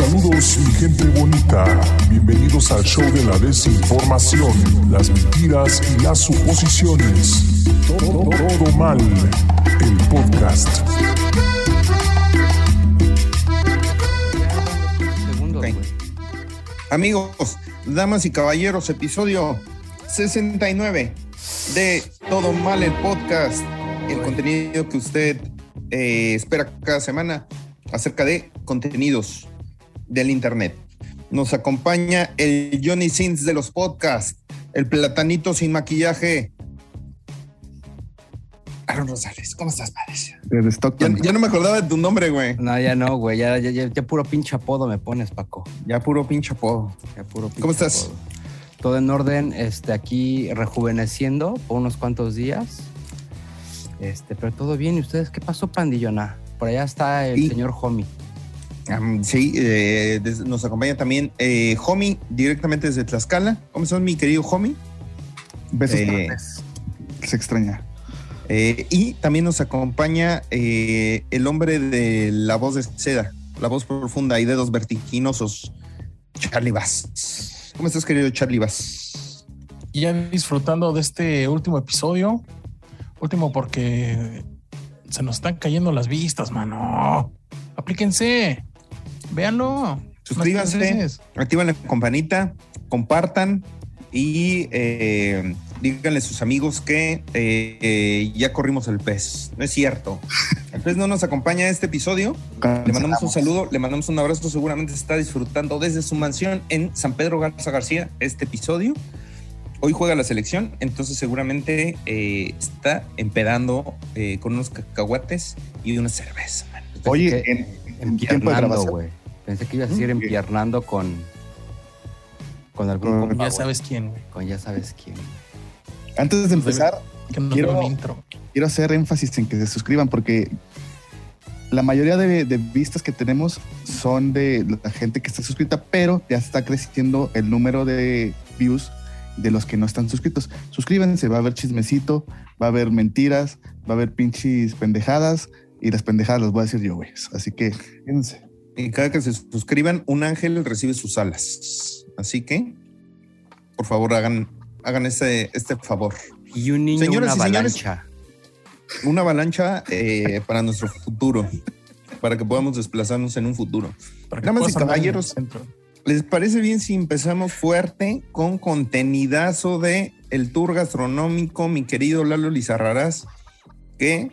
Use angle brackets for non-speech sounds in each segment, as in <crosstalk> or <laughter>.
Saludos mi gente bonita, bienvenidos al show de la desinformación, las mentiras y las suposiciones. Todo, todo mal, el podcast. Amigos, damas y caballeros, episodio 69 de Todo Mal el Podcast, el contenido que usted eh, espera cada semana acerca de contenidos del Internet. Nos acompaña el Johnny Sins de los podcasts, el platanito sin maquillaje. Aaron Rosales, ¿cómo estás, padre? Desde Ya, Stockton. ya no me acordaba de tu nombre, güey. No, ya no, güey. Ya, ya, ya, ya puro pinche apodo me pones, Paco. Ya puro pinche apodo. Ya puro pinche ¿Cómo estás? apodo. Todo en orden, este, aquí rejuveneciendo por unos cuantos días. Este, pero todo bien. ¿Y ustedes qué pasó, pandillona? Por allá está el Sí. señor Homie. Sí, eh, des- nos acompaña también eh, Homie, directamente desde Tlaxcala. ¿Cómo estás, mi querido Homie? Besos Eh. Se extraña. Eh, y también nos acompaña eh, el hombre de la voz de seda, la voz profunda y dedos vertiginosos, Charlie Bass. ¿Cómo estás, querido Charlie Bass? Y ya disfrutando de este último episodio. Último porque se nos están cayendo las vistas, mano. Aplíquense. Véanlo. Suscríbanse, activen la campanita, compartan y eh, díganle a sus amigos que eh, eh, ya corrimos el pez. No es cierto. <laughs> El pez no nos acompaña este episodio. Le mandamos un saludo, le mandamos un abrazo. Seguramente está disfrutando desde su mansión en San Pedro Garza García este episodio. Hoy juega la selección, entonces seguramente eh, está empedando eh, con unos cacahuates y una cerveza. man. Oye, en, en tiempo de grabación. Pensé que ibas a Mm. empiernando con. Con algún Con- Ya sabes quién, güey. Con ya sabes quién. Antes de empezar, Que nos Quiero- intro. quiero hacer énfasis en que se suscriban porque la mayoría de, de vistas que tenemos son de la gente que está suscrita, pero ya está creciendo el número de views de los que no están suscritos. Suscríbanse, va a haber chismecito, va a haber mentiras, va a haber pinches pendejadas y las pendejadas las voy a decir yo, güey. Así que, fíjense. Y cada que se suscriban, un ángel recibe sus alas. Así que, por favor, hagan, hagan este, este favor. Y un niño, Señoras una señores, avalancha. Una avalancha eh, para nuestro futuro, para que podamos desplazarnos en un futuro. Para que Damas y caballeros. ¿Les parece bien si empezamos fuerte con contenidazo de el tour gastronómico, mi querido Lalo Lizarrarás, que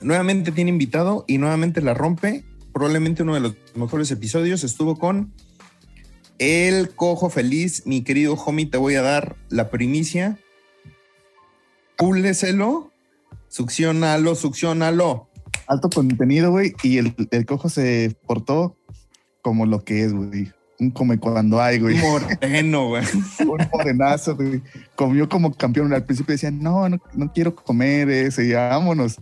nuevamente tiene invitado y nuevamente la rompe? Probablemente uno de los mejores episodios estuvo con el cojo feliz, mi querido homie, te voy a dar la primicia. Púleselo, succionalo, succionalo. alto contenido, güey, y el, el cojo se portó como lo que es, güey. Un come cuando hay, güey. Moreno, güey. <laughs> Un morenazo, güey. Comió como campeón. Al principio decía, no, no, no quiero comer ese, ya vámonos.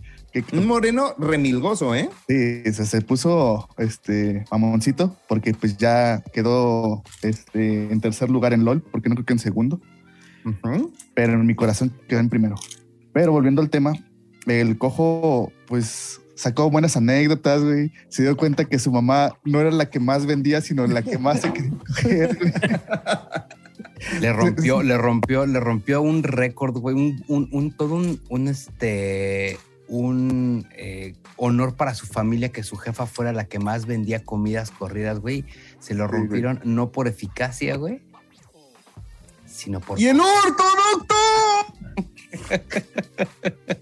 Un moreno remilgoso, ¿eh? sí, se, se puso este mamoncito porque pues ya quedó este, en tercer lugar en LOL, porque no creo que en segundo, pero en mi corazón quedó en primero. Pero volviendo al tema, el cojo, pues sacó buenas anécdotas, güey. Se dio cuenta que su mamá no era la que más vendía, sino la que más se quería coger, güey. Le rompió, le rompió, le rompió un récord, güey, un, un, un- todo un, un, este, un eh, honor para su familia que su jefa fuera la que más vendía comidas corridas, güey. Se lo Sí, rompieron no por eficacia, güey, sino por... ¡Y el ortodoxo! <laughs>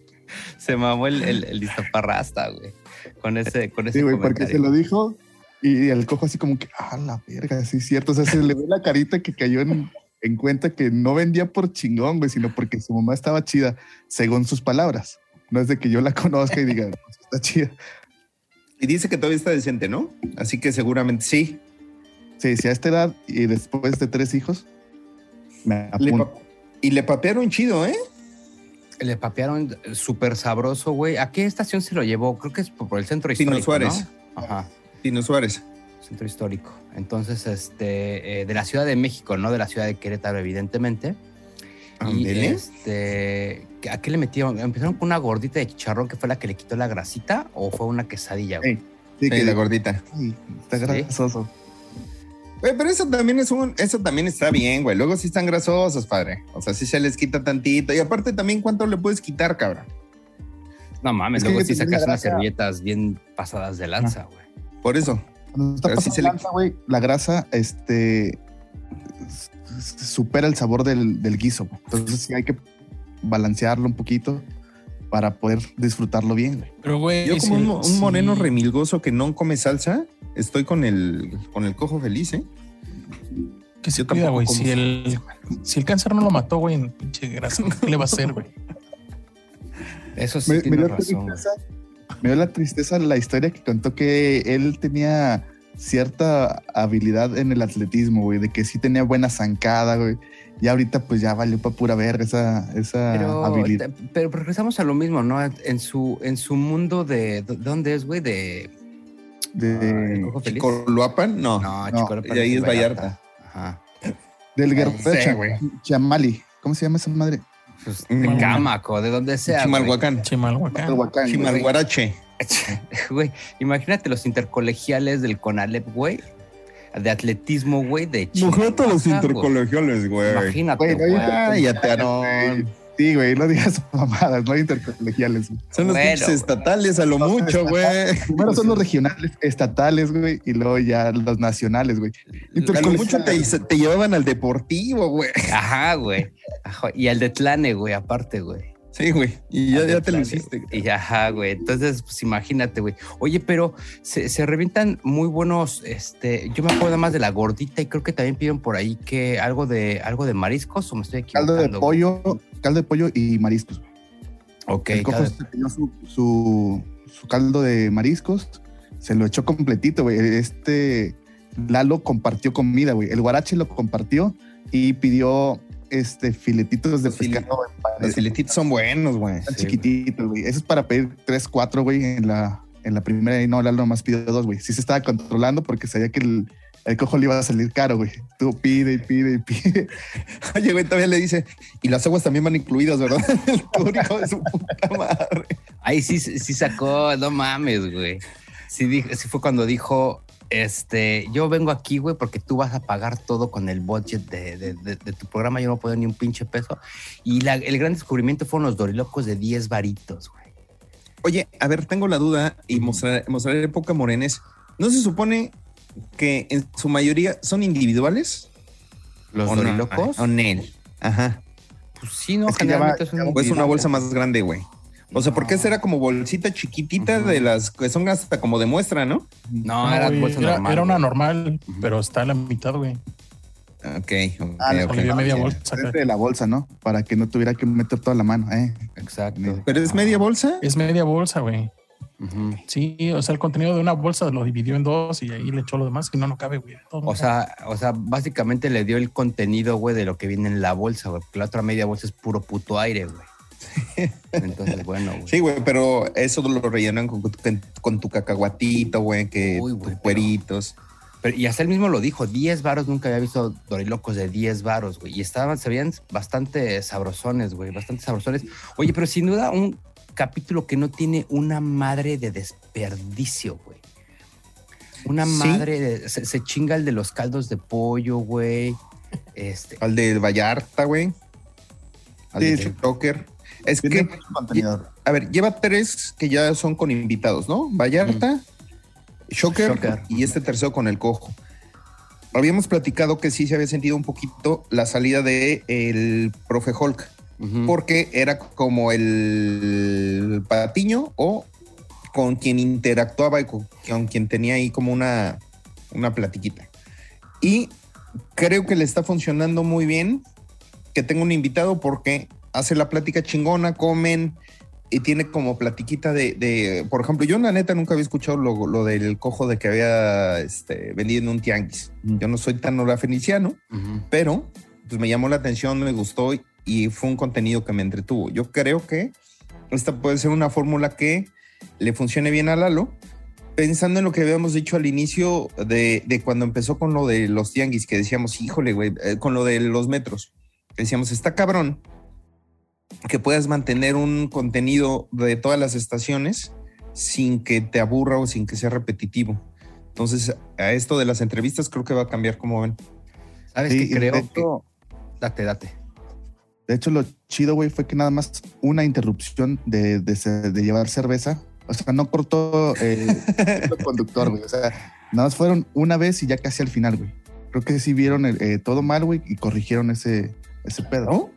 Se mamó el, el, el listoparrasta, güey, con ese, con ese Sí, güey, porque se lo dijo y el cojo así como que, ah, la verga, sí es cierto. O sea, se le ve la carita que cayó en, en cuenta que no vendía por chingón, güey, sino porque su mamá estaba chida, según sus palabras. No es de que yo la conozca y diga, "Pues, está chida. Y dice que todavía está decente, ¿no? Así que seguramente sí. Sí, sí, a esta edad y después de tres hijos, me apunto. y le papearon chido, ¿eh? Le papearon súper sabroso, güey. ¿A qué estación se lo llevó? Creo que es por el centro histórico, Pino Suárez. ¿no? Ajá. Tino Suárez. centro histórico. Entonces, este, eh, de la Ciudad de México, no de la Ciudad de Querétaro, evidentemente. Y este, ¿a qué le metieron? ¿Empezaron con una gordita de chicharrón que fue la que le quitó la grasita o fue una quesadilla? güey? Sí. Sí, Sí, que la gordita. Está Sí. grasoso. Güey, pero eso también es un, eso también está bien, güey. Luego sí están grasosos, padre. O sea, sí se les quita tantito. Y aparte también, ¿cuánto le puedes quitar, cabrón? No mames, Es luego sí sacas unas servilletas bien pasadas de lanza, güey. Por eso. Cuando está sí pasando lanza, güey, la grasa, este, supera el sabor del, del guiso. Entonces sí hay que balancearlo un poquito para poder disfrutarlo bien, güey. Pero, güey. Yo como un, moreno remilgoso que no come salsa, estoy con el, con el cojo feliz, ¿eh? Que se Yo cuida, güey. Si el, si el cáncer no lo mató, güey, en pinche grasa, ¿qué le va a hacer, güey? Eso sí Me, me tienes dio razón. tristeza, me dio la tristeza la historia que contó que él tenía cierta habilidad en el atletismo, güey, de que sí tenía buena zancada, güey. Y ahorita pues ya valió para pura verga esa, esa Pero, habilidad. pero regresamos a lo mismo, ¿no? En su, en su mundo de. ¿de ¿Dónde es, güey? De. De. ¿Coloapan? No. No, no, Chico, y ahí es Vallarta. Ajá. del guerrero güey. Chamali. ¿Cómo se llama esa madre? Pues Mm. de Cámaco, de donde sea. Chimalhuacán. Chimalhuacán. Chimalhuarache. <laughs> Güey, imagínate los intercolegiales del CONALEP, güey. De atletismo, güey, de Imagínate los intercolegiales, güey. Imagínate, Güey, güey. Sí, güey, no digas <laughs> mamadas, no hay intercolegiales. güey. Son los Bueno, estatales a lo mucho, güey. Primero son los regionales, estatales, güey, y luego ya los nacionales, güey. A lo mucho te, te llevaban al deportivo, güey. Ajá, güey. Ajá, Y al de Tlane, güey, aparte, güey. Sí, güey. Y ya, ya te lo hiciste. Y ajá, güey. Entonces, pues imagínate, güey. Oye, pero se, se revientan muy buenos, este, yo me acuerdo más de la gordita y creo que también pidieron por ahí que algo de, algo de mariscos o me estoy equivocando. Caldo de güey? pollo, caldo de pollo y mariscos. güey. Ok, el cojo se pidió su, su, su caldo de mariscos, se lo echó completito, güey. Este Lalo compartió comida, güey. El guarache lo compartió y pidió este filetitos de pescado. Los filetitos son buenos, güey. Están Sí, chiquititos, güey. Eso es para pedir tres, cuatro, güey, en la, en la primera y no, Lalo nomás pidió dos, güey. Sí se estaba controlando porque sabía que el, el cojo le iba a salir caro, güey. Tú pide y pide y pide. <laughs> Oye, güey, todavía le dice, y las aguas también van incluidas, ¿verdad? <laughs> El tour, hijo de su puta madre. Ahí sí, sí sacó, no mames, güey. Sí, dijo- sí fue cuando dijo, este, yo vengo aquí, güey, porque tú vas a pagar todo con el budget de, de- de- de tu programa, yo no puedo ni un pinche peso. Y la- el gran descubrimiento fueron los dorilocos de 10 varitos, güey. Oye, a ver, tengo la duda y mostraré, mostraré poca morenes. ¿No se supone que en su mayoría son individuales? Los ¿O no? dorilocos. O Nel. Ajá. Pues sí, no, Es que ya generalmente va- ya es una bolsa más grande, güey. O sea, porque esa era como bolsita chiquitita de las que son hasta como de muestra, ¿no? No, No, era bolsa era, normal. era una normal, pero está a la mitad, güey. Ok, ok, Ah, ok. Le dio media bolsa. De la bolsa, ¿no? Para que no tuviera que meter toda la mano, ¿eh? Exacto. ¿Pero es media bolsa? Es media bolsa, güey. Sí, o sea, el contenido de una bolsa lo dividió en dos y ahí le echó lo demás y no, no cabe, güey. todo. O sea, o sea, básicamente le dio el contenido, güey, de lo que viene en la bolsa, güey. Porque la otra media bolsa es puro puto aire, güey. Entonces, bueno, güey. Sí, güey, pero eso lo rellenan con, tu cacahuatito, güey, que Uy, tus güey, pero- cueritos. Pero- y hasta él mismo lo dijo, 10 varos, nunca había visto dorilocos de 10 varos, güey. Y estaban, se veían bastante sabrosones, güey, bastante sabrosones. Oye, pero sin duda un capítulo que no tiene una madre de desperdicio, güey. Una Sí. madre de, se, se chinga el de los caldos de pollo, güey. Este, Al de Vallarta, güey. Al de sí. Joker. Es Tiene que, contenido. a ver, lleva tres que ya son con invitados, ¿no? Vallarta, Shocker, Shocker. y este tercero con el cojo. Habíamos platicado que sí se había sentido un poquito la salida de el profe Hulk, porque era como el patiño o con quien interactuaba y con, con quien tenía ahí como una, una platiquita. Y creo que le está funcionando muy bien que tenga un invitado porque hace la plática chingona, comen y tiene como platiquita de, de- por ejemplo, yo la neta nunca había escuchado lo, lo del cojo de que había este, vendido en un tianguis. Yo no soy tan orafeniciano, Ujú. pero pues me llamó la atención, me gustó y fue un contenido que me entretuvo. Yo creo que esta puede ser una fórmula que le funcione bien a Lalo, pensando en lo que habíamos dicho al inicio de, de cuando empezó con lo de los tianguis, que decíamos, híjole, güey, eh, con lo de los metros. Decíamos, está cabrón que puedas mantener un contenido de todas las estaciones sin que te aburra o sin que sea repetitivo. Entonces, a esto de las entrevistas creo que va a cambiar como ven. ¿Sabes Sí, de creo? hecho- Date, date. De hecho, lo chido, güey, fue que nada más una interrupción de, de llevar cerveza. O sea, no cortó eh, <laughs> el conductor, güey. O sea, nada más fueron una vez y ya casi al final, güey. Creo que sí vieron el- eh, todo mal, güey, y corrigieron ese, ese pedo. ¿No?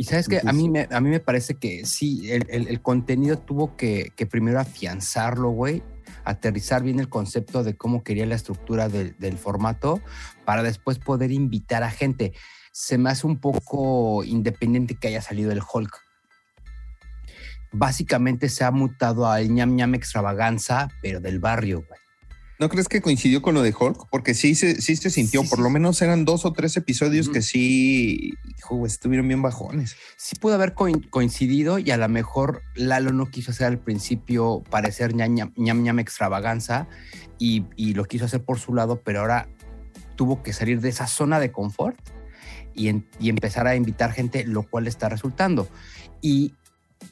Y sabes que a mí me, a mí me parece que sí, el, el- el contenido tuvo que, que primero afianzarlo, güey, aterrizar bien el concepto de cómo quería la estructura del, del formato para después poder invitar a gente. Se me hace un poco independiente que haya salido el Hulk. Básicamente se ha mutado al ñam ñam extravaganza, pero del barrio, güey. ¿No crees que coincidió con lo de Hulk? Porque sí se, sí se sintió, Sí, por sí, lo menos eran dos o tres episodios que sí, hijo, estuvieron bien bajones. sí pudo haber coin- coincidido y a lo mejor Lalo no quiso hacer al principio parecer ñam ñam, ñam, ñam extravaganza y, y lo quiso hacer por su lado, pero ahora tuvo que salir de esa zona de confort y, en- y empezar a invitar gente, lo cual está resultando. Y,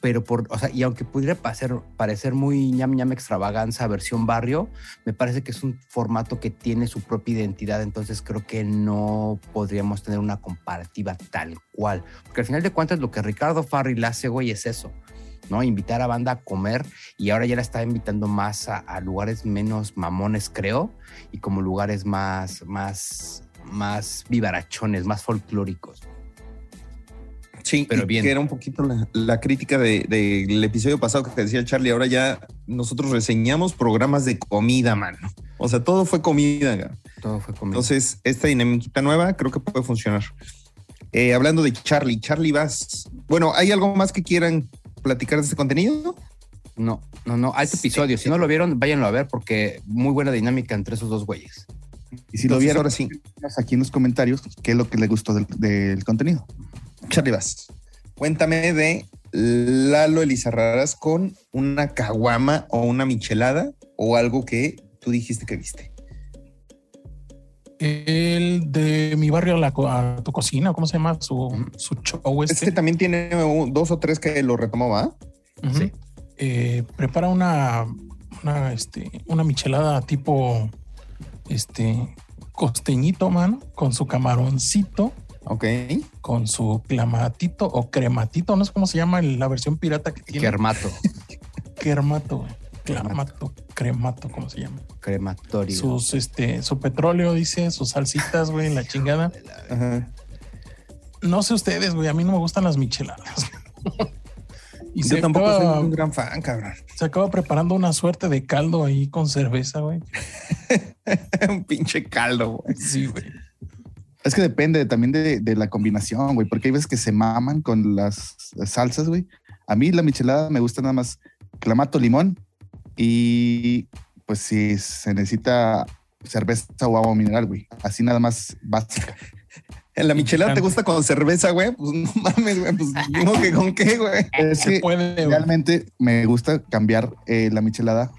pero por, o sea, y aunque pudiera parecer, parecer muy ñam ñam extravaganza versión barrio, me parece que es un formato que tiene su propia identidad, entonces creo que no podríamos tener una comparativa tal cual. Porque al final de cuentas lo que Ricardo Farrell hace, güey, es eso, ¿no? Invitar a banda a comer y ahora ya la está invitando más a, a lugares menos mamones, creo, y como lugares más, más, más vivarachones, más folclóricos. Sí, Pero bien. que era un poquito la, la crítica de- del episodio pasado que te decía Charlie. Ahora ya nosotros reseñamos programas de comida, mano. O sea, todo fue comida. Todo fue conmigo. Entonces, esta dinámica nueva creo que puede funcionar. Eh, hablando de Charlie, Charlie Vas. Bueno, ¿hay algo más que quieran platicar de este contenido? No, no, no, alto episodio. Si no lo vieron, váyanlo a ver porque muy buena dinámica entre esos dos güeyes. Y si lo Entonces, vieron, ahora sí, aquí en los comentarios qué es lo que le gustó del, del contenido. Charlie. Cuéntame de Lalo Elizarraras con una caguama o una michelada o algo que tú dijiste que viste. El de mi barrio a, la a tu cocina, ¿cómo se llama? Su, su show este. Este también tiene dos o tres que lo retomó, ¿va? Ujú. Sí. Eh, prepara una, una, este, una michelada tipo este costeñito, mano, con su camaroncito, Ok. con su clamatito o crematito, no sé cómo se llama la versión pirata que tiene. Kermato, güey. <laughs> Clamato, cremato, ¿cómo se llama? crematorio. Sus, este, su petróleo, dice, sus salsitas, güey, la chingada. Ajá. No sé ustedes, güey, a mí no me gustan las micheladas. <laughs> y Yo se tampoco acaba, soy un gran fan, cabrón. se acaba preparando una suerte de caldo ahí con cerveza, güey. <laughs> un pinche caldo, güey. Sí, güey. Es que depende también de, de la combinación, güey, porque hay veces que se maman con las, las salsas, güey. A mí la michelada me gusta nada más clamato, limón y pues si se necesita cerveza o agua mineral, güey. Así nada más básica. En la michelada te gusta con cerveza, güey. Pues no mames, güey. Pues <laughs> digo que con qué, güey. Es Se que puede, güey. realmente me gusta cambiar eh, la michelada,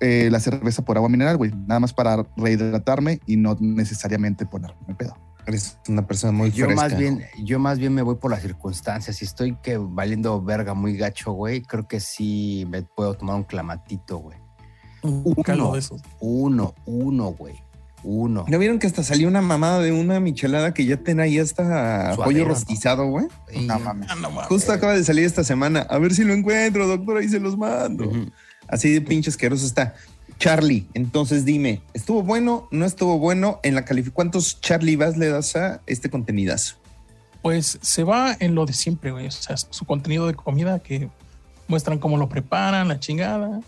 eh, la cerveza por agua mineral, güey. Nada más para rehidratarme y no necesariamente ponerme pedo. Eres una persona muy Yo fresca. más bien, yo más bien me voy por las circunstancias. Si estoy que valiendo verga muy gacho, güey, creo que sí me puedo tomar un clamatito, güey. Un Uno. de esos. Uno, uno, güey. Uno. ¿No vieron que hasta salió una mamada de una michelada que ya tenía ahí hasta Suadero, pollo rostizado, güey? Y- No mames. Ah, no mames. Justo acaba de salir esta semana. A ver si lo encuentro, doctor, ahí se los mando. Así de pinche asqueroso está. Charlie, entonces dime, ¿estuvo bueno? ¿No estuvo bueno? En la calificación, ¿cuántos Charlie vas le das a este contenidazo? Pues se va en lo de siempre, güey. O sea, su contenido de comida que muestran cómo lo preparan, la chingada.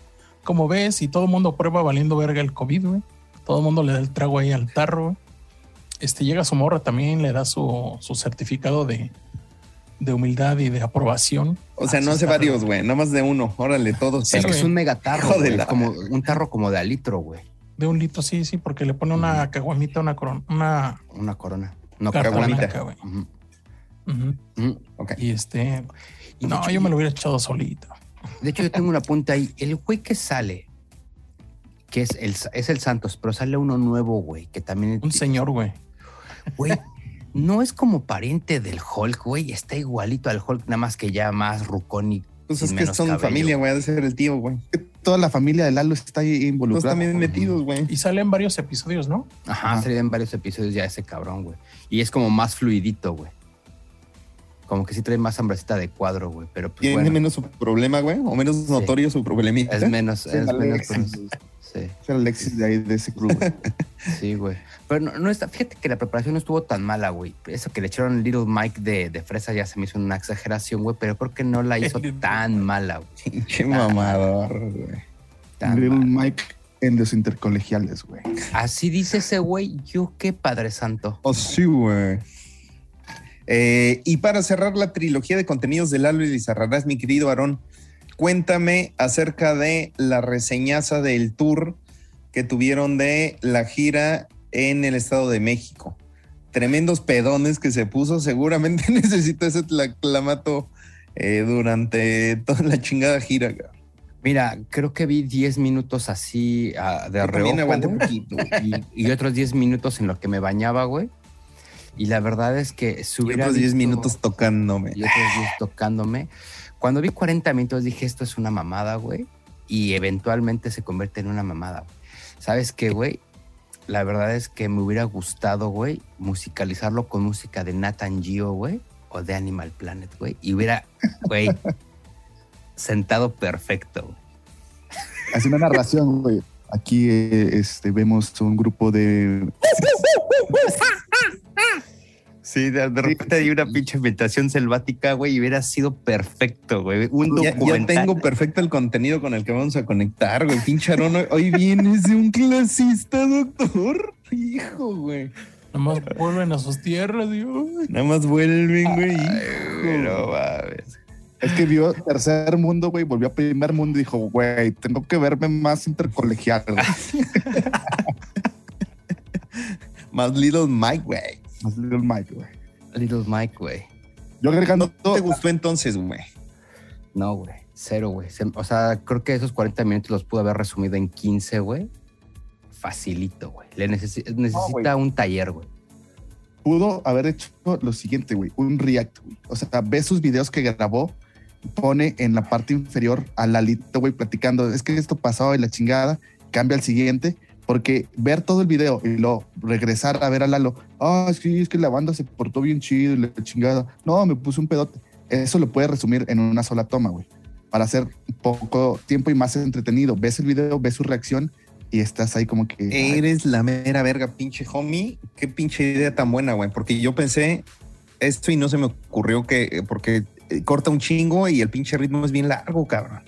Como ves, y todo el mundo prueba valiendo verga el COVID, güey. Todo el mundo le da el trago ahí al tarro. Este llega su morra también, le da su, su certificado de, de humildad y de aprobación. O sea, no hace varios, güey, nada más de uno. Órale, todos. Güey. es un megatarro, Hijo de la- como un tarro como de a litro, güey. De un litro, sí, sí, porque le pone una caguamita, una corona, una Una corona. No, carta caguamita. blanca, güey. Ujú. Ok. Y este, Y no, hecho- yo me lo hubiera echado solito. De hecho, yo tengo una punta ahí. El güey que sale, que es el, es el Santos, pero sale uno nuevo, güey, que también. Un señor, güey. Güey, no es como pariente del Hulk, güey. Está igualito al Hulk, nada más que ya más rucón y Pues es que menos son cabello. familia, güey, ha de ser el tío, güey. toda la familia de Lalo está involucrada. también metidos, güey. Y salen varios episodios, ¿no? Ajá, Ajá. salió en varios episodios ya ese cabrón, güey. Y es como más fluidito, güey. Como que sí trae más hambrecita de cuadro, güey. Pero pues Tiene bueno, menos su problema, güey, o menos notorio su problemita. es menos, <laughs> es menos. Alexis. Sí, Es el Alexis de ahí, de ese club. güey. <laughs> sí, güey. Pero no, no está, fíjate que la preparación no estuvo tan mala, güey. Eso que le echaron Little Mike de, de fresa ya se me hizo una exageración, güey, pero creo que no la hizo <laughs> Little tan mala, güey. <laughs> Pinche mamador, güey. Tan Little mala. Mike en los intercolegiales, güey. Así dice ese güey, yo qué padre santo. Oh, sí, güey. Eh, y para cerrar la trilogía de contenidos de Lalo y Lizarrarás, mi querido Aarón, cuéntame acerca de la reseñaza del tour que tuvieron de la gira en el Estado de México. Tremendos pedones que se puso. Seguramente <laughs> necesita ese clamato durante toda la chingada gira. Mira, creo que vi 10 minutos así ah, de reojo, poquito. y, y otros 10 minutos en lo que me bañaba, güey. Y la verdad es que hubiera otros 10 visto- minutos tocándome. y otros 10 tocándome. Cuando vi 40 minutos dije, esto es una mamada, güey. Y eventualmente se convierte en una mamada, güey. ¿Sabes qué, güey? La verdad es que me hubiera gustado, güey, musicalizarlo con música de Nathan Geo, güey, o de Animal Planet, güey. Y hubiera, güey, <laughs> sentado perfecto, güey. Hace una narración, güey. Aquí eh, este, vemos un grupo de. <laughs> Sí, de, de repente hay una pinche ambientación selvática, güey, y hubiera sido perfecto, güey. Un Ya, tengo perfecto el contenido con el que vamos a conectar, güey. Pinche Aarón, hoy- hoy vienes de un clasista, doctor. Hijo, güey. Nomás vuelven a sus tierras, Dios. Nada más vuelven, güey. Ay, no mames. Es que vio tercer mundo, güey, volvió a primer mundo y dijo, güey, tengo que verme más intercolegial. güey. <laughs> Más Little Mike, güey. Más Little Mike, güey. Little Mike, güey. Yo agregando ¿No te gustó entonces, güey? No, güey. Cero, güey. Se- O sea, creo que esos 40 minutos los pude haber resumido en 15, güey. Facilito, güey. Le necesi- necesita un taller, güey. pudo haber hecho lo siguiente, güey, un react, güey. O sea, ve sus videos que grabó, pone en la parte inferior a Lalito, güey, platicando, es que esto pasó y la chingada, cambia al siguiente, porque ver todo el video y luego regresar a ver a Lalo, ah, sí, es que la banda se portó bien chido y la chingada, no, me puse un pedote. Eso lo puede resumir en una sola toma, güey, para hacer poco tiempo y más entretenido. Ves el video, ves su reacción y estás ahí como que... Eres la mera verga, pinche homie. Qué pinche idea tan buena, güey. Porque yo pensé esto y no se me ocurrió que, porque eh, corta un chingo y el pinche ritmo es bien largo, cabrón.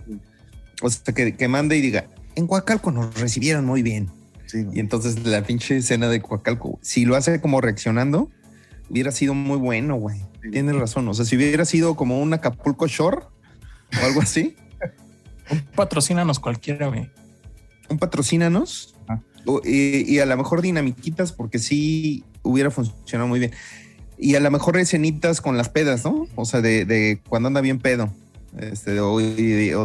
O sea, que, que mande y diga, en Coacalco nos recibieron muy bien. Sí. Y entonces la pinche escena de Coacalco, si lo hace como reaccionando, hubiera sido muy bueno, güey. Tienes razón. O sea, si hubiera sido como un Acapulco Shore o algo así, <laughs> Patrocínanos cualquiera, güey. un patrocínanos o- y, y a lo mejor dinamiquitas porque sí hubiera funcionado muy bien. Y a lo mejor escenitas con las pedas, ¿no? O sea, de, de cuando anda bien pedo. Este, o, o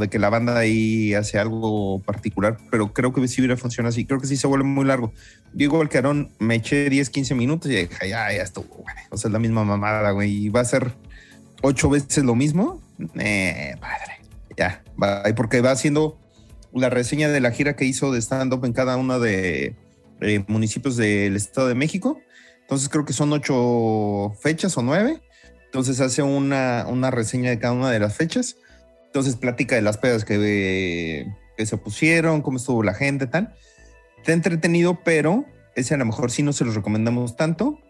de que la banda ahí hace algo particular, pero creo que sí hubiera funcionado así. Creo que sí se vuelve muy largo. Yo igual que Aarón, me eché 10, 15 minutos y dije, ya, ya estuvo, güey. O sea, es la misma mamada, güey. Y va a ser ocho veces lo mismo. Eh, padre. Ya, va. Porque va haciendo la reseña de la gira que hizo de stand-up en cada uno de eh, municipios del Estado de México. Entonces creo que son ocho fechas o nueve. Entonces hace una, una reseña de cada una de las fechas. Entonces platica de las pedas que, eh, que se pusieron, cómo estuvo la gente, tal. Está entretenido, pero ese a lo mejor sí no se los recomendamos tanto.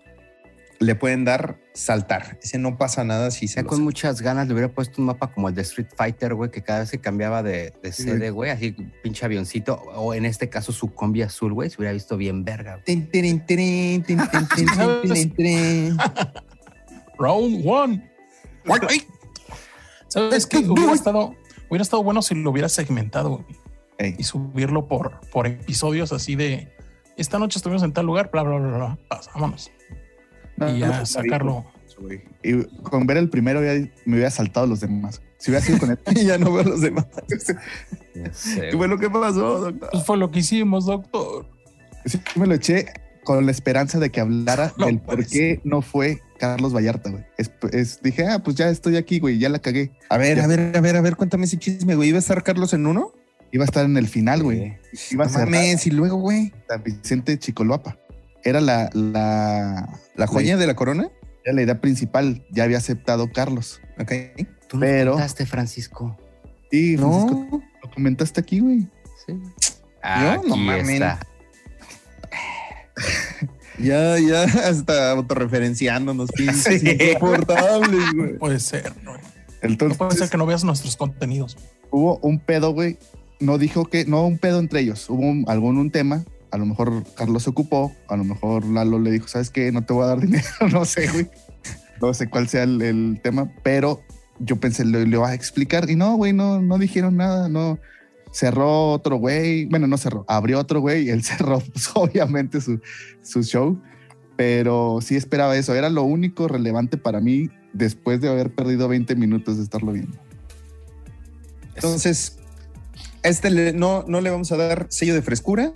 Le pueden dar saltar. Ese no pasa nada si se con muchas ganas le hubiera puesto un mapa como el de Street Fighter, güey, que cada vez se cambiaba de, de sede, güey, así pinche avioncito, o en este caso su combi azul, güey, se hubiera visto bien verga. güey. Round one. <laughs> ¿Sabes qué? Hubiera estado, hubiera estado bueno si lo hubiera segmentado Ey. y subirlo por, por episodios así de esta noche estuvimos en tal lugar, bla, bla, bla, bla. Pasa, vámonos. No, y no, ya no, sacarlo. Y con ver el primero ya me hubiera saltado los demás. Si hubiera sido con él, <laughs> ya no veo a los demás. <laughs> Sé, ¿Qué fue lo que pasó, doctor? Pues fue lo que hicimos, doctor. sí me lo eché con la esperanza de que hablara No del por qué no fue Carlos Vallarta, güey. Es- es- dije, ah, pues ya estoy aquí, güey, ya la cagué. A ver, Ya. a ver, a ver, a ver, cuéntame ese chisme, güey. ¿Iba a estar Carlos en uno? Iba a estar en el final, güey. Iba a No ser mames, y luego, güey, San Vicente Chicoloapa. Era la, la, la joya de la corona. era la idea principal. Ya había aceptado Carlos. Ok. Tú Pero- nos contaste, Francisco. Sí, Francisco, No, lo comentaste aquí, güey. Sí. Aquí No mames. <laughs> ya, ya, <laughs> hasta autorreferenciándonos, <laughs> pinches Sí. insoportables, güey. No puede ser, no. No Entonces, puede ser que no veas nuestros contenidos. hubo un pedo, güey. No dijo que, no un pedo entre ellos. Hubo un- algún un tema. A lo mejor Carlos se ocupó. A lo mejor Lalo le dijo, ¿sabes qué? No te voy a dar <laughs> dinero. no sé, güey. No sé cuál sea el, el tema, pero yo pensé, le, le vas a explicar. Y no, güey, no, no dijeron nada. No. Cerró otro güey. Bueno, no cerró. Abrió otro güey y él <laughs> cerró, pues, obviamente, su, su show. Pero sí esperaba eso. Era lo único relevante para mí después de haber perdido 20 minutos de estarlo viendo. Entonces, a este no, no le vamos a dar sello de frescura.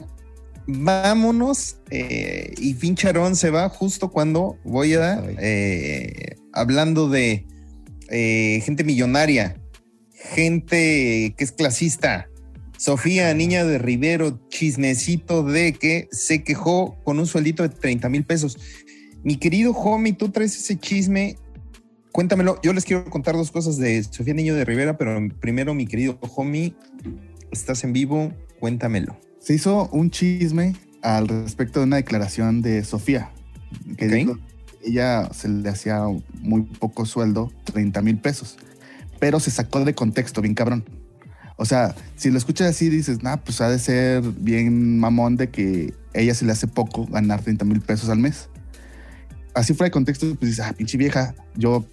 Vámonos. eh, y Fincharón se va justo cuando voy a, eh, hablando de eh, gente millonaria, gente que es clasista. Sofía, niña de Rivero, chismecito de que se quejó con un sueldito de 30 mil pesos. Mi querido homie, tú traes ese chisme. Cuéntamelo. Yo les quiero contar dos cosas de Sofía Niño de Rivera, pero primero, mi querido homie, estás en vivo, cuéntamelo. Se hizo un chisme al respecto de una declaración de Sofía, que dijo ella se le hacía muy poco sueldo, 30 mil pesos, pero se sacó de contexto, bien cabrón. O sea, si lo escuchas así, dices, nah, pues ha de ser bien mamón de que ella se le hace poco ganar 30 mil pesos al mes. Así fuera de contexto, pues dices, ah, pinche vieja, yo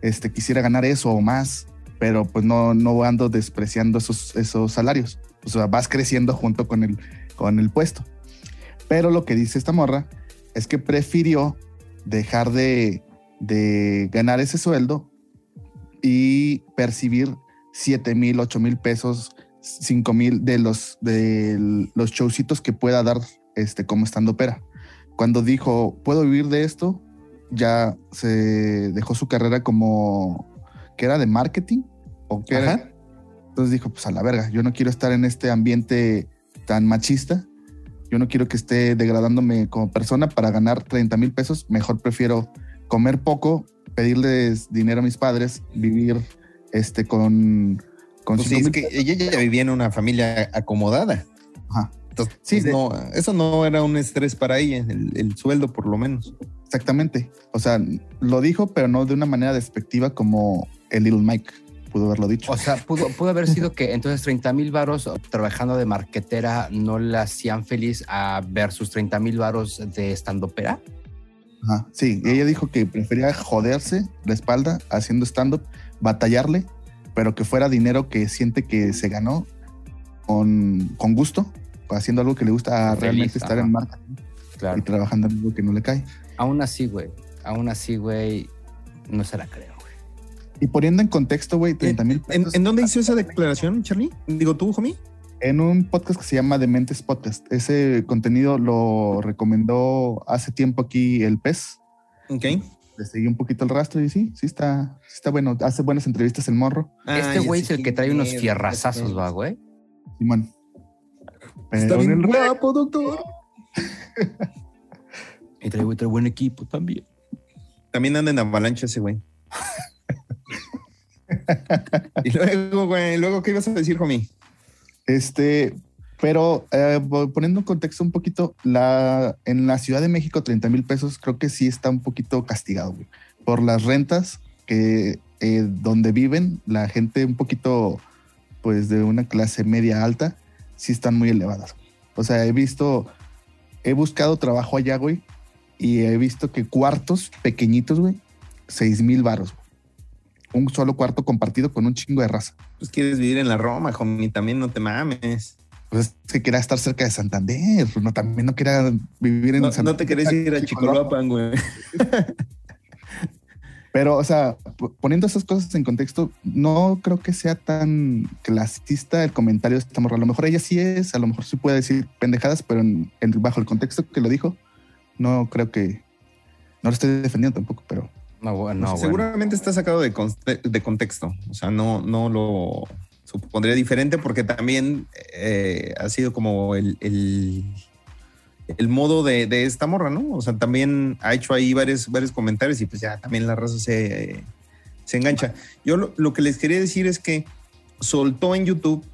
este, quisiera ganar eso o más, pero pues no, no ando despreciando esos, esos salarios. O sea, vas creciendo junto con el, con el puesto. Pero lo que dice esta morra es que prefirió dejar de, de ganar ese sueldo y percibir 7 mil, 8 mil pesos, 5 mil de los, de los showcitos que pueda dar este, como estando opera. Cuando dijo, puedo vivir de esto, ya se dejó su carrera como que era de marketing o que era, entonces dijo, pues a la verga, yo no quiero estar en este ambiente tan machista, yo no quiero que esté degradándome como persona para ganar 30 mil pesos, mejor prefiero comer poco, pedirles dinero a mis padres, vivir este con... con Pues sí, es que ella ya vivía en una familia acomodada. Ajá. Entonces, Sí, de- no, eso no era un estrés para ella, el, el sueldo por lo menos. Exactamente. O sea, lo dijo, pero no de una manera despectiva como el Little Mike pudo haberlo dicho. O sea, pudo, pudo haber sido que entonces 30 mil varos trabajando de marquetera no la hacían feliz a versus 30 mil varos de estandopera. Ajá, sí, ella dijo que prefería joderse la espalda haciendo stand-up, batallarle, pero que fuera dinero que siente que se ganó con, con gusto, haciendo algo que le gusta a Feliz, realmente estar ajá. en marketing Claro. y trabajando en algo que no le cae. Aún así, güey. Aún así, güey. No se la creo, güey. Y poniendo en contexto, güey, 30 mil ¿En, pesos en dónde hizo esa declaración, Charlie? Digo tú, homie. en un podcast que se llama Dementes Podcast. Ese contenido lo recomendó hace tiempo aquí el PES. Ok. Le seguí un poquito el rastro y sí, sí está, sí está bueno. Hace buenas entrevistas el morro, este güey es el que trae unos fierrazazos, va, güey. Simón. Está Pero en bien el guapo, doctor. <laughs> Y trae, trae buen equipo también. También anda en avalancha ese güey. <laughs> y luego, güey, luego, ¿qué ibas a decir, homie? Este, pero eh, poniendo en contexto un poquito, la, en la Ciudad de México 30 mil pesos creo que sí está un poquito castigado, por las rentas que eh, donde viven la gente un poquito, pues de una clase media alta, sí están muy elevadas. O sea, he visto, he buscado trabajo allá, güey, y he visto que cuartos pequeñitos, güey, 6 mil baros. Un solo cuarto compartido con un chingo de raza. Pues quieres vivir en la Roma, homie, también no te mames. Pues es que quería estar cerca de Santander, no, también no quería vivir en No, Santander. no te querés ir a Chicoloapan, güey. <laughs> Pero, o sea, poniendo esas cosas en contexto, no creo que sea tan clasista el comentario de esta morra. A lo mejor ella sí es, a lo mejor sí puede decir pendejadas, pero en, en- bajo el contexto que lo dijo, no creo que. No lo estoy defendiendo tampoco, pero No, bueno, no, bueno. Seguramente está sacado de, conte- de contexto. O sea, no, no lo supondría diferente porque también eh, ha sido como el, el, el modo de, de, esta morra, ¿no? O sea, también ha hecho ahí varios, varios comentarios y pues ya también la raza se, se engancha. Yo lo, lo, que les quería decir es que soltó en YouTube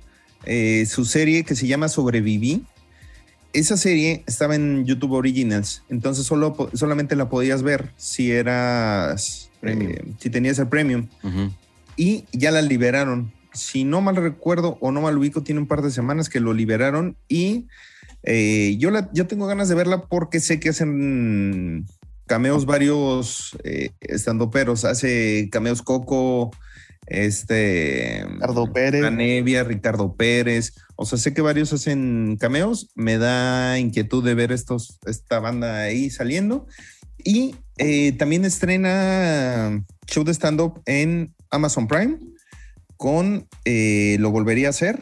eh, su serie que se llama Sobreviví. Esa serie estaba en YouTube Originals, entonces solo, solamente la podías ver si eras, eh, si tenías el premium. Uh -huh. Y ya la liberaron. Si no mal recuerdo o no mal ubico, tiene un par de semanas que lo liberaron y eh, yo, la, yo tengo ganas de verla porque sé que hacen cameos varios eh, estandoperos. Hace cameos Coco, este Ricardo Pérez, Anevia, Ricardo Pérez. O sea, sé que varios hacen cameos. Me da inquietud de ver estos, esta banda ahí saliendo. Y eh, también estrena show de stand-up en Amazon Prime con eh, Lo Volvería a hacer.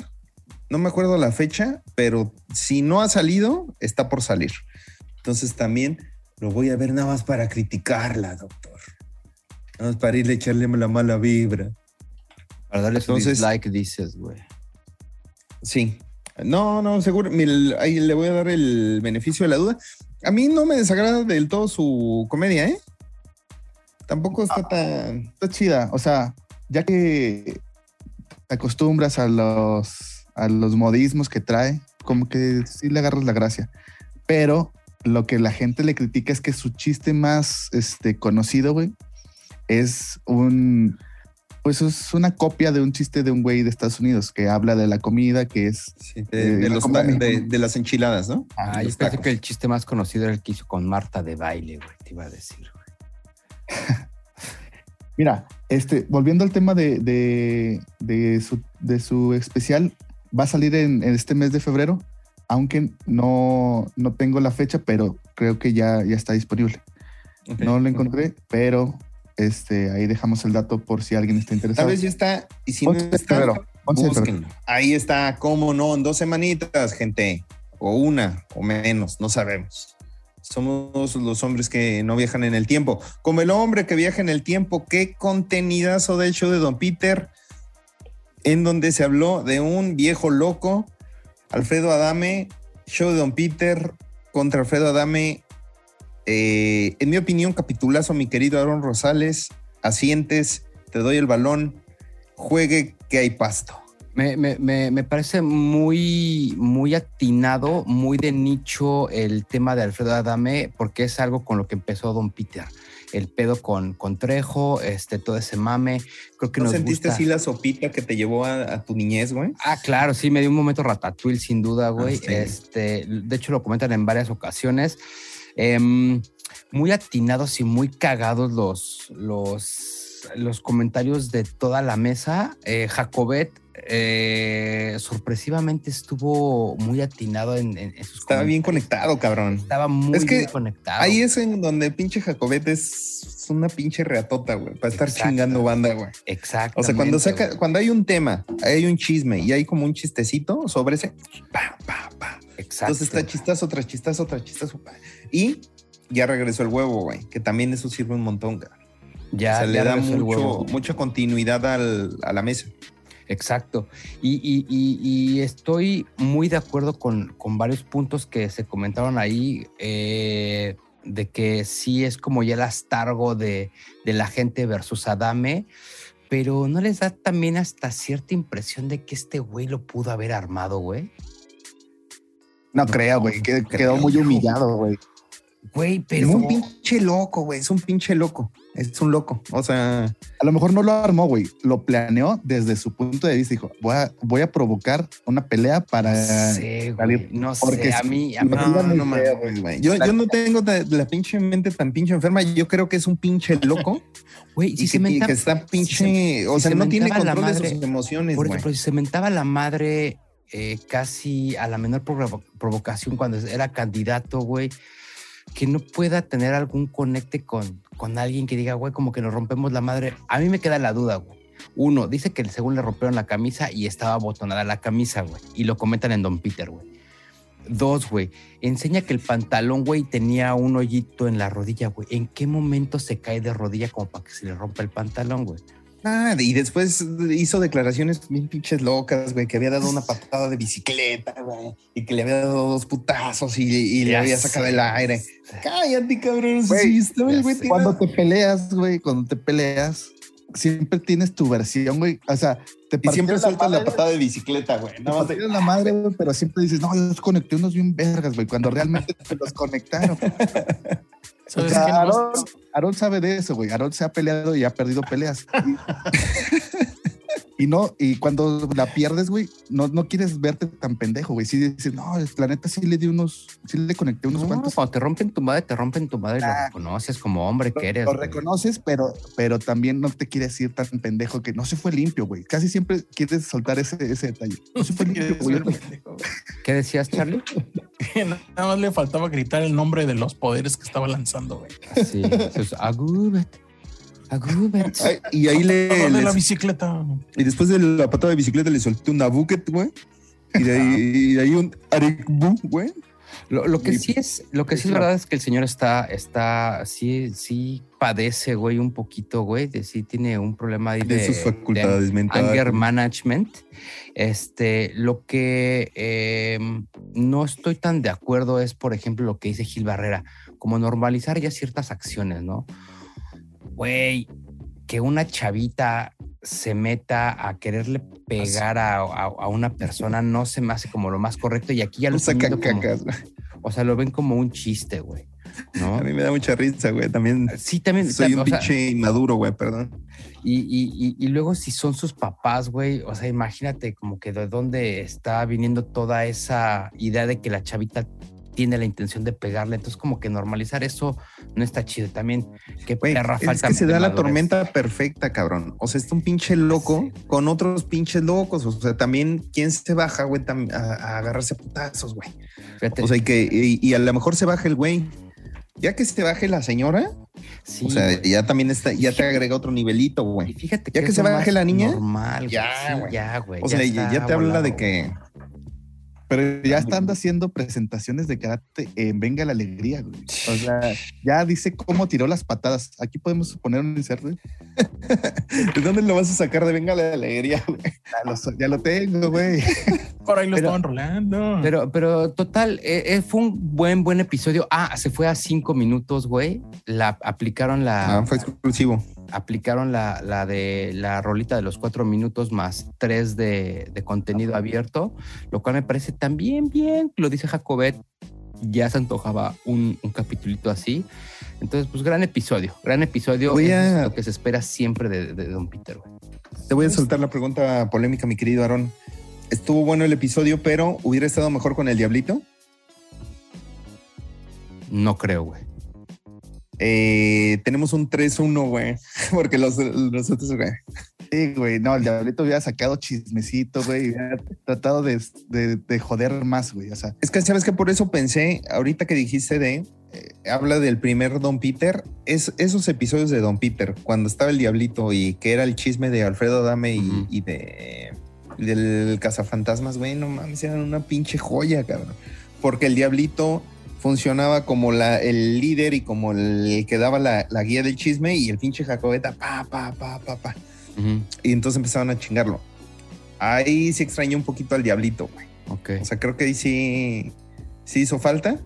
No me acuerdo la fecha, pero si no ha salido, está por salir. Entonces también lo voy a ver nada más para criticarla, doctor. Nada más para irle a echarle la mala vibra. Para darle su dislike, dices, güey. Sí. No, no, seguro. Mira, ahí le voy a dar el beneficio de la duda. A mí no me desagrada del todo su comedia, ¿eh? Tampoco está ah, tan. Está chida. O sea, ya que te acostumbras a los, a los modismos que trae, como que sí le agarras la gracia. Pero lo que la gente le critica es que su chiste más este, conocido, güey, es un pues es una copia de un chiste de un güey de Estados Unidos que habla de la comida, que es sí, de, eh, de, los, de, de, las enchiladas, ¿no? Ah, yo pensé que el chiste más conocido era el que hizo con Marta de baile, güey, te iba a decir, güey. <laughs> Mira, este, volviendo al tema de, de, de, su, de su especial, va a salir en, en, este mes de febrero, aunque no, no tengo la fecha, pero creo que ya, ya está disponible. Okay. No lo encontré, pero este, ahí dejamos el dato por si alguien está interesado. Tal vez ya está, y si no está, ahí está, cómo no, en dos semanitas, gente, o una, o menos, no sabemos. Somos los hombres que no viajan en el tiempo. Como el hombre que viaja en el tiempo, qué contenidazo del show de Don Peter, en donde se habló de un viejo loco, Alfredo Adame, show de Don Peter contra Alfredo Adame, eh, en mi opinión, capitulazo, mi querido Aaron Rosales. Asientes, te doy el balón, juegue que hay pasto. Me, me, me, parece muy, muy atinado, muy de nicho el tema de Alfredo Adame, porque es algo con lo que empezó Don Peter. El pedo con, con Trejo, este, todo ese mame. Creo que ¿No nos sentiste gusta. así la sopita que te llevó a, a, tu niñez, güey? Ah, claro, sí, me dio un momento ratatouille, sin duda, güey. Ah, sí. este, de hecho, lo comentan en varias ocasiones. Eh, muy atinados y muy cagados los, los, los comentarios de toda la mesa. Eh, Jacobet eh, sorpresivamente estuvo muy atinado en, en, en sus Estaba bien conectado, cabrón. Estaba muy es que bien conectado. Ahí es en donde pinche Jacobet es una pinche reatota, güey, para estar Exacto. chingando banda, güey. Exacto. O sea, cuando saca, cuando hay un tema, hay un chisme y hay como un chistecito sobre ese, pa, pa, pa. Exacto. Entonces está chistazo tras chistazo tras chistazo. Pa. Y ya regresó el huevo, güey, que también eso sirve un montón, cara. Ya, o sea, ya le da mucho, mucha continuidad al, a la mesa. Exacto. Y, y, y, y, estoy muy de acuerdo con, con, varios puntos que se comentaron ahí, eh, de que sí es como ya el astargo de, de la gente versus Adame, pero ¿no les da también hasta cierta impresión de que este güey lo pudo haber armado, güey? No, creo, güey, quedó, quedó muy <laughs> humillado, güey. Güey, pero. Es un pinche loco, güey. Es un pinche loco. Es un loco. O sea. A lo mejor no lo armó, güey. Lo planeó desde su punto de vista. Dijo, voy a, voy a provocar una pelea para. No sé, güey. No Porque sé. A mí. A mí no, no, no, güey. Yo, yo, no tengo la, la, pinche mente tan pinche enferma. Yo creo que es un pinche loco. <laughs> Güey, si y se que, menta, que está pinche. Si se, o sea, si no tiene control madre, de sus emociones, güey. Porque si se mentaba la madre eh, casi a la menor provo provocación cuando era candidato, güey que no pueda tener algún conecte con, con alguien que diga, güey, como que nos rompemos la madre. A mí me queda la duda, güey. Uno, dice que según le rompieron la camisa y estaba botonada la camisa, güey. Y lo comentan en Don Peter, güey. Dos, güey, enseña que el pantalón, güey, tenía un hoyito en la rodilla, güey. ¿En qué momento se cae de rodilla como para que se le rompa el pantalón, güey? Ah, y después hizo declaraciones bien pinches locas, güey, que había dado una patada de bicicleta, güey, y que le había dado dos putazos y, y le había sacado sé. el aire. Cállate, cabrón. Güey, sí, güey. Cuando te peleas, güey, cuando te peleas, siempre tienes tu versión, güey. O sea, te Y siempre sueltas la patada de bicicleta, güey. Te de- partieron la madre, güey, pero siempre dices, no, yo desconecté unos bien vergas, güey, cuando realmente te los conectaron. <laughs> O ¿Sabes sea, Aarón sabe de eso, güey. Aarón se ha peleado y ha perdido peleas. <laughs> Y, no, y cuando la pierdes, güey, no, no quieres verte tan pendejo, güey. Sí dices, no, la neta sí le di unos, sí le conecté unos No, cuantos. cuando te rompen tu madre, te rompen tu madre y lo Ah. reconoces como hombre que eres. Lo güey. reconoces, pero, pero también no te quieres ir tan pendejo que no se fue limpio, güey. Casi siempre quieres soltar ese, ese detalle. No se fue <laughs> limpio, güey. ¿Qué decías, Charlie? <laughs> Nada más le faltaba gritar el nombre de los poderes que estaba lanzando, güey. Sí, eso es Agubet. Agubet. Ay, y ahí le. de le- la bicicleta. y después de la patada de bicicleta le solté una bucket, güey. Y de ahí, y de ahí un arekbu, güey. Lo, lo que Y- sí es, lo que sí es verdad es que el señor está, está, sí, sí padece, güey, un poquito, güey, de sí tiene un problema ahí de, De sus facultades de mentales. anger management. Este, lo que eh, no estoy tan de acuerdo es, por ejemplo, lo que dice Gil Barrera, como normalizar ya ciertas acciones, ¿no? Güey, que una chavita se meta a quererle pegar a, a- a una persona no se me hace como lo más correcto y aquí ya lo sacan como- cacas, o sea, lo ven como un chiste, güey. ¿No? A mí me da mucha risa, güey. También Sí, también. soy un pinche inmaduro, güey, perdón. y, y- y- y luego si son sus papás, güey, o sea, imagínate como que de dónde está viniendo toda esa idea de que la chavita tiene la intención de pegarle. Entonces, como que normalizar eso no está chido. También, qué perra es falta que se da la tormenta perfecta, cabrón. O sea, está un pinche loco con otros pinches locos. O sea, también, ¿quién se baja, güey, a, a agarrarse a putazos, güey? Fíjate, O sea, y que y, y a lo mejor se baja el güey. Ya que se baje la señora, sí, o sea, güey. ya también está, ya te agrega otro nivelito, Y güey. fíjate ya que es se baje la niña, Normal, ya, Sí, güey. ya, güey. O sea, ya, te habla de que Pero ya están haciendo presentaciones de karate en Venga la Alegría, güey. O sea, ya dice cómo tiró las patadas. Aquí podemos poner un insert, güey. <laughs> ¿de dónde lo vas a sacar de venga la alegría, güey? Ya lo, ya lo tengo, güey. <laughs> Por ahí lo Pero- estaban rolando. Pero, pero total, eh, eh, fue un buen, buen episodio. Ah, se fue a cinco minutos, güey. La aplicaron la, Ah, fue exclusivo. Aplicaron la, la de la rolita de los cuatro minutos más tres de, de contenido abierto, lo cual me parece también bien. Lo dice Jacobet, ya se antojaba un, un capitulito así. Entonces, pues gran episodio, gran episodio. Voy a- lo que se espera siempre de, de Don Peter. Te voy a soltar la pregunta polémica, mi querido Aaron. Estuvo bueno el episodio, pero hubiera estado mejor con el Diablito. No creo, güey. Eh, tenemos un 3-1, güey. <laughs> Porque los, los otros, güey. Sí, güey. No, el diablito hubiera sacado chismecito, güey. y Hubiera tratado de, de- de joder más, güey. O sea, Es que, ¿sabes que Por eso pensé, ahorita que dijiste de, eh, habla del primer Don Peter, es esos episodios de Don Peter, cuando estaba el Diablito y que era el chisme de Alfredo Adame y, y de del cazafantasmas, güey, no mames, eran una pinche joya, cabrón. Porque el Diablito funcionaba como la, el líder y como el que daba la, la guía del chisme y el pinche Jacobeta, pa, pa, pa, pa, pa. Ujú, Y entonces empezaban a chingarlo. Ahí sí extrañé un poquito al Diablito, güey. Ok. O sea, creo que ahí sí, sí hizo falta.